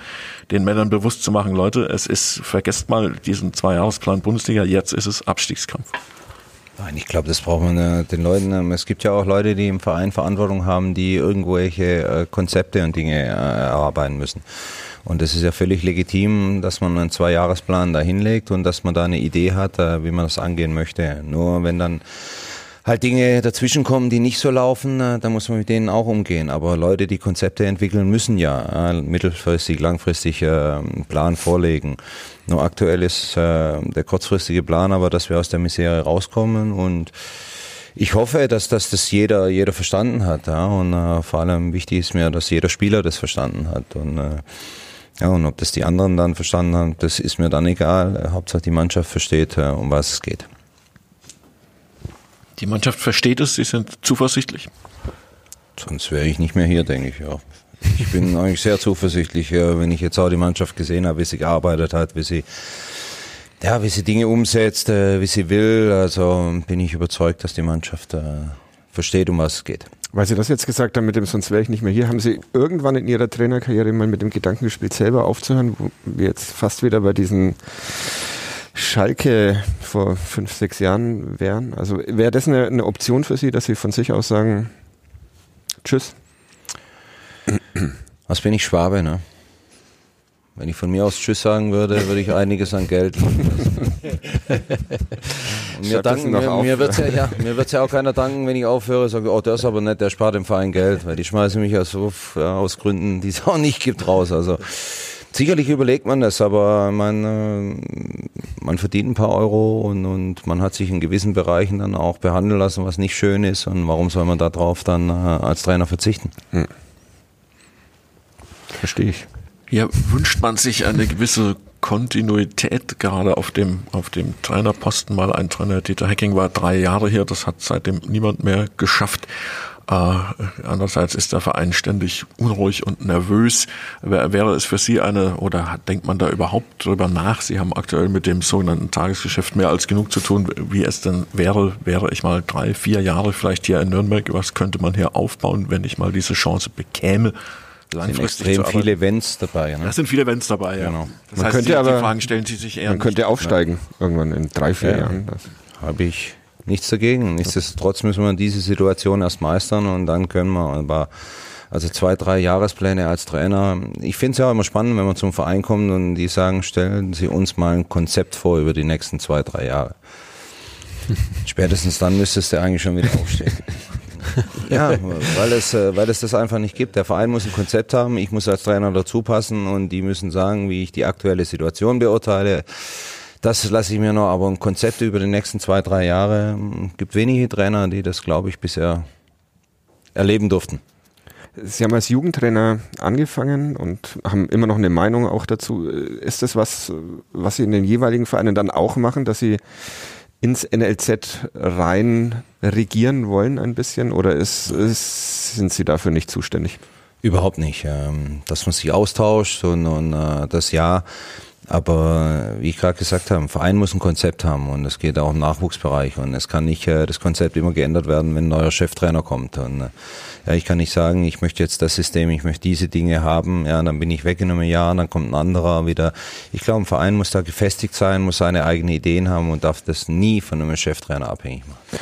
den Männern bewusst zu machen, Leute, es ist, vergesst mal diesen Zwei-Jahresplan Bundesliga, jetzt ist es Abstiegskampf. Nein, ich glaube, das braucht man äh, den Leuten. ähm, Es gibt ja auch Leute, die im Verein Verantwortung haben, die irgendwelche äh, Konzepte und Dinge erarbeiten müssen. Und das ist ja völlig legitim, dass man einen Zweijahresplan da hinlegt und dass man da eine Idee hat, äh, wie man das angehen möchte. Nur wenn dann halt Dinge dazwischen kommen, die nicht so laufen, äh, dann muss man mit denen auch umgehen. Aber Leute, die Konzepte entwickeln, müssen ja äh, mittelfristig, langfristig einen Plan vorlegen. Nur aktuell ist der kurzfristige Plan aber, dass wir aus der Misere rauskommen und ich hoffe, dass, dass das jeder, jeder verstanden hat. Ja? Und äh, vor allem wichtig ist mir, dass jeder Spieler das verstanden hat. Und, äh, ja, und ob das die anderen dann verstanden haben, das ist mir dann egal. Hauptsache die Mannschaft versteht, äh, um was es geht. Die Mannschaft versteht es, sie sind zuversichtlich. Sonst wäre ich nicht mehr hier, denke ich, ja. Ich bin eigentlich sehr zuversichtlich, äh, wenn ich jetzt auch die Mannschaft gesehen habe, wie sie gearbeitet hat, wie sie, ja, wie sie Dinge umsetzt, äh, wie sie will. Also bin ich überzeugt, dass die Mannschaft versteht, um was es geht. Weil Sie das jetzt gesagt haben mit dem Sonst wäre ich nicht mehr hier, haben Sie irgendwann in Ihrer Trainerkarriere mal mit dem Gedanken gespielt, selber aufzuhören, wo wir jetzt fast wieder bei diesen Schalke vor fünf, sechs Jahren wären? Also wäre das eine, eine Option für Sie, dass Sie von sich aus sagen, tschüss? Was bin ich Schwabe, ne? Wenn ich von mir aus Tschüss sagen würde, würde ich einiges an Geld. Mir, danken, mir, mir wird's ja, ja, mir wird's ja auch keiner danken, wenn ich aufhöre, sage, oh, der ist aber nett, der spart dem Verein Geld, weil die schmeißen mich aus, ja, aus Gründen, die es auch nicht gibt, raus. Also sicherlich überlegt man das, aber man, äh, man verdient ein paar Euro und, und man hat sich in gewissen Bereichen dann auch behandeln lassen, was nicht schön ist. Und warum soll man darauf dann äh, als Trainer verzichten? Verstehe ich. Hier wünscht man sich eine gewisse Kontinuität, gerade auf dem, auf dem Trainerposten. Mal ein Trainer, Dieter Hecking war drei Jahre hier, das hat seitdem niemand mehr geschafft. Äh, andererseits ist der Verein ständig unruhig und nervös. Wär, wäre es für Sie eine, oder denkt man da überhaupt drüber nach? Sie haben aktuell mit dem sogenannten Tagesgeschäft mehr als genug zu tun. Wie es denn wäre, wäre ich mal drei, vier Jahre vielleicht hier in Nürnberg, was könnte man hier aufbauen, wenn ich mal diese Chance bekäme? Sind Langfristig extrem zu arbeiten? viele Events dabei. Ne? Da sind viele Events dabei, ja. Genau. Das Man heißt, könnte die, aber- die Fragen stellen Sie sich eher Man könnte nicht. aufsteigen irgendwann in drei, vier Ja. Jahren. Das. Habe ich nichts dagegen. Nichtsdestotrotz müssen wir diese Situation erst meistern und dann können wir. Aber also zwei, drei Jahrespläne als Trainer. Ich finde es ja auch immer spannend, wenn man zum Verein kommt und die sagen, stellen Sie uns mal ein Konzept vor über die nächsten zwei, drei Jahre. Spätestens dann müsstest du eigentlich schon wieder aufstehen. ja, weil es, äh, weil es das einfach nicht gibt. Der Verein muss ein Konzept haben, ich muss als Trainer dazu passen und die müssen sagen, wie ich die aktuelle Situation beurteile. Das lasse ich mir noch, aber ein Konzept über die nächsten zwei, drei Jahre mm, gibt wenige Trainer, die das, glaube ich, bisher erleben durften. Sie haben als Jugendtrainer angefangen und haben immer noch eine Meinung auch dazu. Ist das was, was Sie in den jeweiligen Vereinen dann auch machen, dass Sie ins NLZ rein regieren wollen ein bisschen oder ist, ist, sind Sie dafür nicht zuständig? Überhaupt nicht. Ähm, dass man sich austauscht und, und äh, das ja. Aber wie ich gerade gesagt habe, ein Verein muss ein Konzept haben und es geht auch im Nachwuchsbereich und es kann nicht äh, das Konzept immer geändert werden, wenn ein neuer Cheftrainer kommt. Und äh, ja, ich kann nicht sagen, ich möchte jetzt das System, ich möchte diese Dinge haben, ja, dann bin ich weg in einem Jahr, dann kommt ein anderer wieder. Ich glaube, ein Verein muss da gefestigt sein, muss seine eigenen Ideen haben und darf das nie von einem Cheftrainer abhängig machen.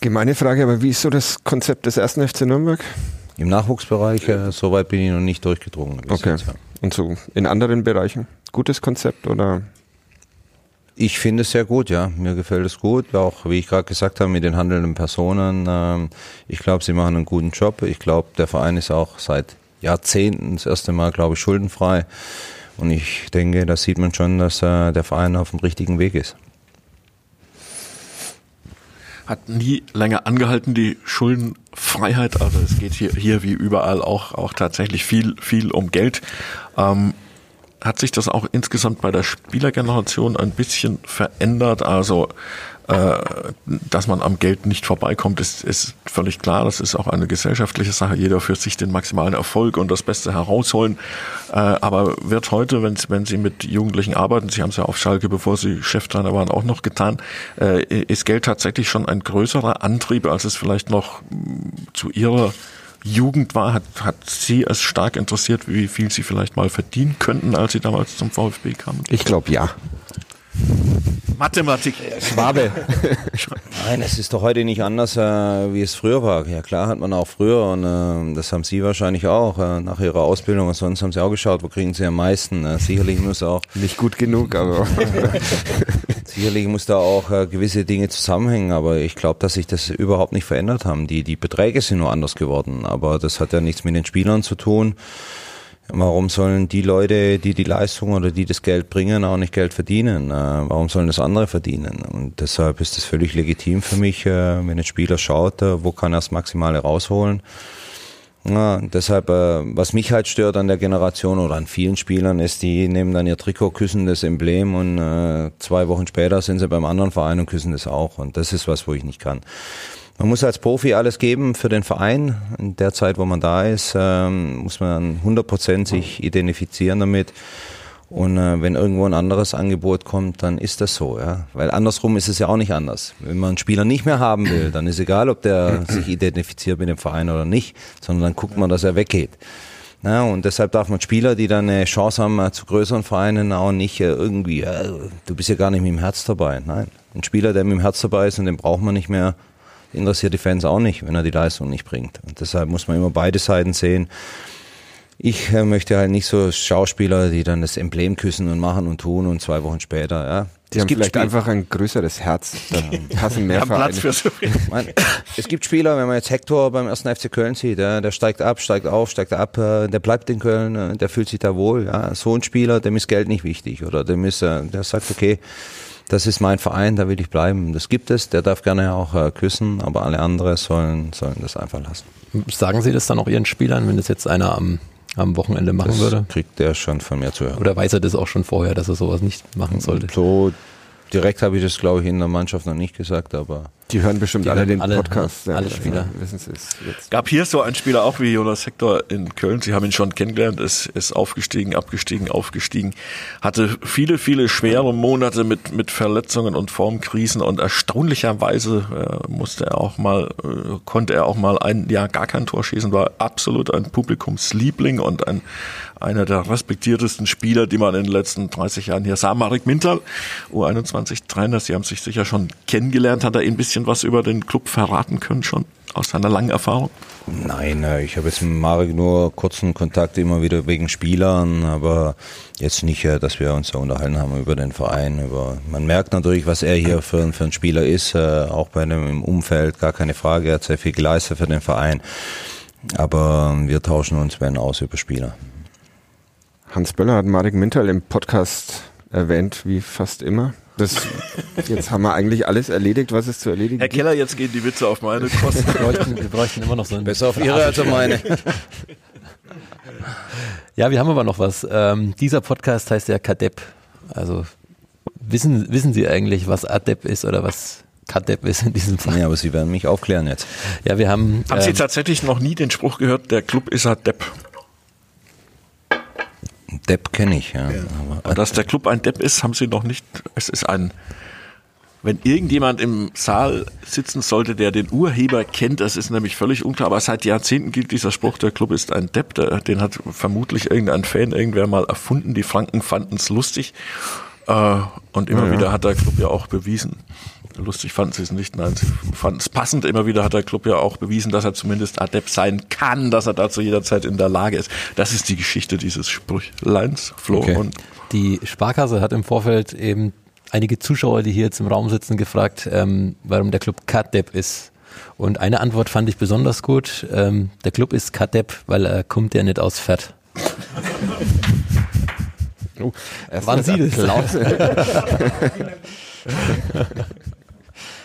Gemeine Frage, aber wie ist so das Konzept des ersten FC Nürnberg? Im Nachwuchsbereich, äh, soweit bin ich noch nicht durchgedrungen. Okay. Jetzt, ja. Und so in anderen Bereichen? Gutes Konzept oder? Ich finde es sehr gut, ja. Mir gefällt es gut. Auch wie ich gerade gesagt habe, mit den handelnden Personen. Ähm, ich glaube, sie machen einen guten Job. Ich glaube, der Verein ist auch seit Jahrzehnten das erste Mal, glaube ich, schuldenfrei. Und ich denke, da sieht man schon, dass äh, der Verein auf dem richtigen Weg ist hat nie länger angehalten, die Schuldenfreiheit. Also es geht hier, hier wie überall auch, auch tatsächlich viel, viel um Geld. Ähm, hat sich das auch insgesamt bei der Spielergeneration ein bisschen verändert? Also äh, dass man am Geld nicht vorbeikommt, ist, ist völlig klar. Das ist auch eine gesellschaftliche Sache. Jeder für sich den maximalen Erfolg und das Beste herausholen. Äh, aber wird heute, wenn, wenn Sie mit Jugendlichen arbeiten, Sie haben es ja auf Schalke, bevor Sie Cheftrainer waren, auch noch getan, äh, ist Geld tatsächlich schon ein größerer Antrieb, als es vielleicht noch mm, zu Ihrer Jugend war, hat, hat Sie es stark interessiert, wie viel Sie vielleicht mal verdienen könnten, als Sie damals zum VfB kamen? Ich glaube ja. Mathematik. Schwabe. Nein, es ist doch heute nicht anders, äh, wie es früher war. Ja klar hat man auch früher und äh, das haben Sie wahrscheinlich auch äh, nach Ihrer Ausbildung und sonst haben Sie auch geschaut, wo kriegen Sie am meisten. Äh, sicherlich muss auch... Nicht gut genug, aber... sicherlich muss da auch äh, gewisse Dinge zusammenhängen, aber ich glaube, dass sich das überhaupt nicht verändert haben. Die, die Beträge sind nur anders geworden, aber das hat ja nichts mit den Spielern zu tun. Warum sollen die Leute, die die Leistung oder die das Geld bringen, auch nicht Geld verdienen? Äh, warum sollen das andere verdienen? Und deshalb ist es völlig legitim für mich, äh, wenn ein Spieler schaut, äh, wo kann er das Maximale rausholen. Ja, deshalb, was mich halt stört an der Generation oder an vielen Spielern, ist, die nehmen dann ihr Trikot, küssen das Emblem und zwei Wochen später sind sie beim anderen Verein und küssen das auch. Und das ist was, wo ich nicht kann. Man muss als Profi alles geben für den Verein. In der Zeit, wo man da ist, ähm, muss man 100 Prozent sich identifizieren damit. Und äh, wenn irgendwo ein anderes Angebot kommt, dann ist das so, ja. Weil andersrum ist es ja auch nicht anders. Wenn man einen Spieler nicht mehr haben will, dann ist egal, ob der sich identifiziert mit dem Verein oder nicht, sondern dann guckt man, dass er weggeht. Ja, und deshalb darf man Spieler, die dann eine Chance haben äh, zu größeren Vereinen, auch nicht äh, irgendwie, äh, du bist ja gar nicht mit dem Herz dabei. Nein, ein Spieler, der mit dem Herz dabei ist und den braucht man nicht mehr, interessiert die Fans auch nicht, wenn er die Leistung nicht bringt. Und deshalb muss man immer beide Seiten sehen. Ich äh, möchte halt nicht so Schauspieler, die dann das Emblem küssen und machen und tun und zwei Wochen später, ja. Die es haben vielleicht Spiel einfach ein größeres Herz. Dann passen mehr Platz für so Man, Es gibt Spieler, wenn man jetzt Hector beim ersten FC Köln sieht, ja, der steigt ab, steigt auf, steigt ab, äh, der bleibt in Köln, äh, der fühlt sich da wohl. Ja. So ein Spieler, dem ist Geld nicht wichtig oder dem ist, der sagt, okay, das ist mein Verein, da will ich bleiben. Das gibt es, der darf gerne auch äh, küssen, aber alle anderen sollen, sollen das einfach lassen. Sagen Sie das dann auch Ihren Spielern, wenn das jetzt einer am, am Wochenende machen das würde? kriegt der schon von mir zu hören. Oder weiß er das auch schon vorher, dass er sowas nicht machen sollte? So direkt habe ich das, glaube ich, in der Mannschaft noch nicht gesagt, aber die hören bestimmt Die alle hören den alle, Podcast. alle Spieler. Ja, wissen Sie es jetzt. Gab hier so einen Spieler auch wie Jonas Hector in Köln. Sie haben ihn schon kennengelernt, ist, ist aufgestiegen, abgestiegen, aufgestiegen. Hatte viele, viele schwere Monate mit, mit Verletzungen und Formkrisen und erstaunlicherweise äh, musste er auch mal, äh, konnte er auch mal ein Jahr gar kein Tor schießen, war absolut ein Publikumsliebling und ein, einer der respektiertesten Spieler, die man in den letzten 30 Jahren hier sah. Marek Mintal, U21 Trainer, Sie haben sich sicher schon kennengelernt, hat er ein bisschen bisschen was über den Club verraten können schon aus seiner langen Erfahrung? Nein, äh, ich habe jetzt mit Marek nur kurzen Kontakt immer wieder wegen Spielern, aber jetzt nicht, äh, dass wir uns da unterhalten haben über den Verein. Über man merkt natürlich, was er hier für, für ein Spieler ist, äh, auch bei einem im Umfeld, gar keine Frage. Er hat sehr viel geleistet für den Verein. Aber wir tauschen uns, wenn aus über Spieler. Hans Böller hat Marek Mintal im Podcast erwähnt, wie fast immer. Das, jetzt haben wir eigentlich alles erledigt, was es zu erledigen Herr Keller, jetzt gehen die Witze auf meine Kosten. Wir bräuchten, wir bräuchten immer noch so ein Besser auf Ihre als auf meine. Ja, wir haben aber noch was. Ähm, dieser Podcast heißt ja Kadepp. Also Wissen, wissen Sie eigentlich, was ADEP ist oder was KADEP ist in diesem Fall? Nee, aber Sie werden mich aufklären jetzt. Ja, wir haben. Haben Sie ähm, tatsächlich noch nie den Spruch gehört, der Club ist ein Depp? Kenne ich, ja. Aber, Und dass der Club ein Depp ist, haben Sie noch nicht. Es ist ein. Wenn irgendjemand im Saal sitzen sollte, der den Urheber kennt, das ist nämlich völlig unklar, aber seit Jahrzehnten gilt dieser Spruch, der Club ist ein Depp, der, den hat vermutlich irgendein Fan irgendwer mal erfunden, die Franken fanden es lustig äh, und immer Ja, ja. wieder hat der Club ja auch bewiesen, lustig fanden sie es nicht, nein, sie fanden es passend, immer wieder hat der Club ja auch bewiesen, dass er zumindest Adept sein kann, dass er dazu jederzeit in der Lage ist. Das ist die Geschichte dieses Sprüchleins, Flo. Okay. Und Die Sparkasse hat im Vorfeld eben einige Zuschauer, die hier jetzt im Raum sitzen, gefragt, ähm, warum der Club KADEP ist. Und eine Antwort fand ich besonders gut. Ähm, der Club ist KADEP, weil er kommt ja nicht aus Fett. Oh, das Sie das?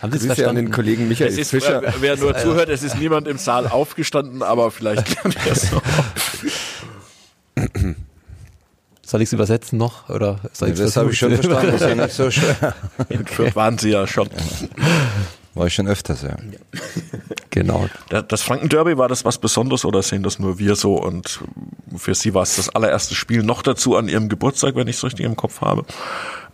Haben Sie es Grüße an den verstanden? Kollegen Michael Es ist, Fischer. wer, wer nur zuhört, es ist niemand im Saal aufgestanden, aber vielleicht lernt er es noch. Soll ich es übersetzen noch? Oder soll ich's das habe ich schon verstanden, das ist ja nicht so schwer. In Fürth waren sie ja schon. War ich schon öfters, ja. Genau. Da- Das Franken-Derby, war das was Besonderes oder sehen das nur wir so? Und für Sie war es das allererste Spiel noch dazu an Ihrem Geburtstag, wenn ich es richtig im Kopf habe.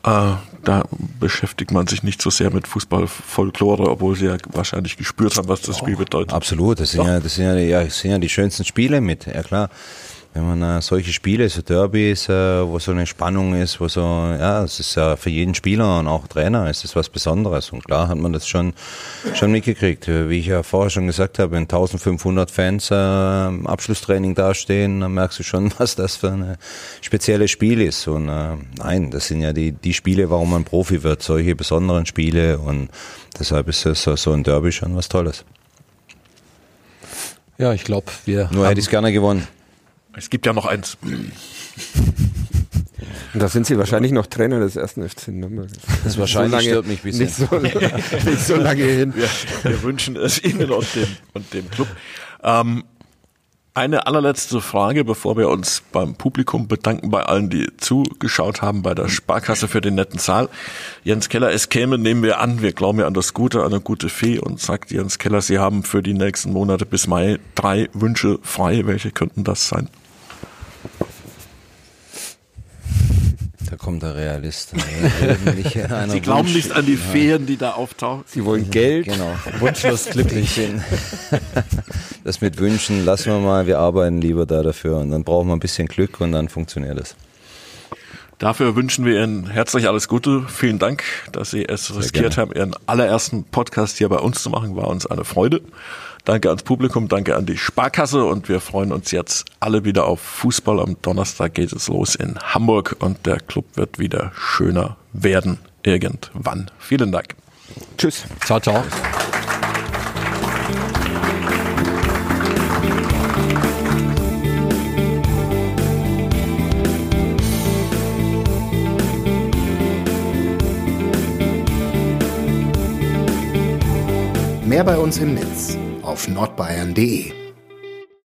Äh, da beschäftigt man sich nicht so sehr mit Fußball-Folklore, obwohl Sie ja wahrscheinlich gespürt haben, was das Spiel bedeutet. Absolut, das sind, ja, das sind ja, ja, das sind ja die schönsten Spiele mit, ja klar. Wenn man äh, solche Spiele, so Derbys, äh, wo so eine Spannung ist, wo so, ja, es ist ja für jeden Spieler und auch Trainer ist das was Besonderes. Und klar hat man das schon, schon mitgekriegt. Äh, Wie ich ja vorher schon gesagt habe, wenn 1500 Fans äh, im Abschlusstraining dastehen, dann merkst du schon, was das für ein spezielles Spiel ist. Und äh, nein, das sind ja die, die Spiele, warum man Profi wird, solche besonderen Spiele. Und deshalb ist das so, ein Derby schon was Tolles. Ja, ich glaube, wir Nur hätte ich es gerne gewonnen. Es gibt ja noch eins. Und da sind Sie wahrscheinlich noch Trainer des ersten FC Nürnberg. Das wahrscheinlich So lange- stört mich ein bisschen. Nicht so, nicht so lange hin. Wir, wir wünschen es Ihnen und dem, und dem Club. Ähm, eine allerletzte Frage, bevor wir uns beim Publikum bedanken, bei allen, die zugeschaut haben, bei der Sparkasse für den netten Saal. Jens Keller, es käme, nehmen wir an, wir glauben ja an das Gute, an eine gute Fee und sagt Jens Keller, Sie haben für die nächsten Monate bis Mai drei Wünsche frei. Welche könnten das sein? Da kommt der Realist. Einer Sie glauben nicht an die Feen, die da auftauchen? Sie wollen Geld. Genau. Wunschlos glücklich sind. Das mit Wünschen lassen wir mal, wir arbeiten lieber da dafür und dann brauchen wir ein bisschen Glück und dann funktioniert es. Dafür wünschen wir Ihnen herzlich alles Gute. Vielen Dank, dass Sie es riskiert haben, Ihren allerersten Podcast hier bei uns zu machen. War uns eine Freude. Danke ans Publikum, danke an die Sparkasse und wir freuen uns jetzt alle wieder auf Fußball. Am Donnerstag geht es los in Hamburg und der Club wird wieder schöner werden irgendwann. Vielen Dank. Tschüss. Ciao, ciao. Mehr bei uns im Netz auf nordbayern.de.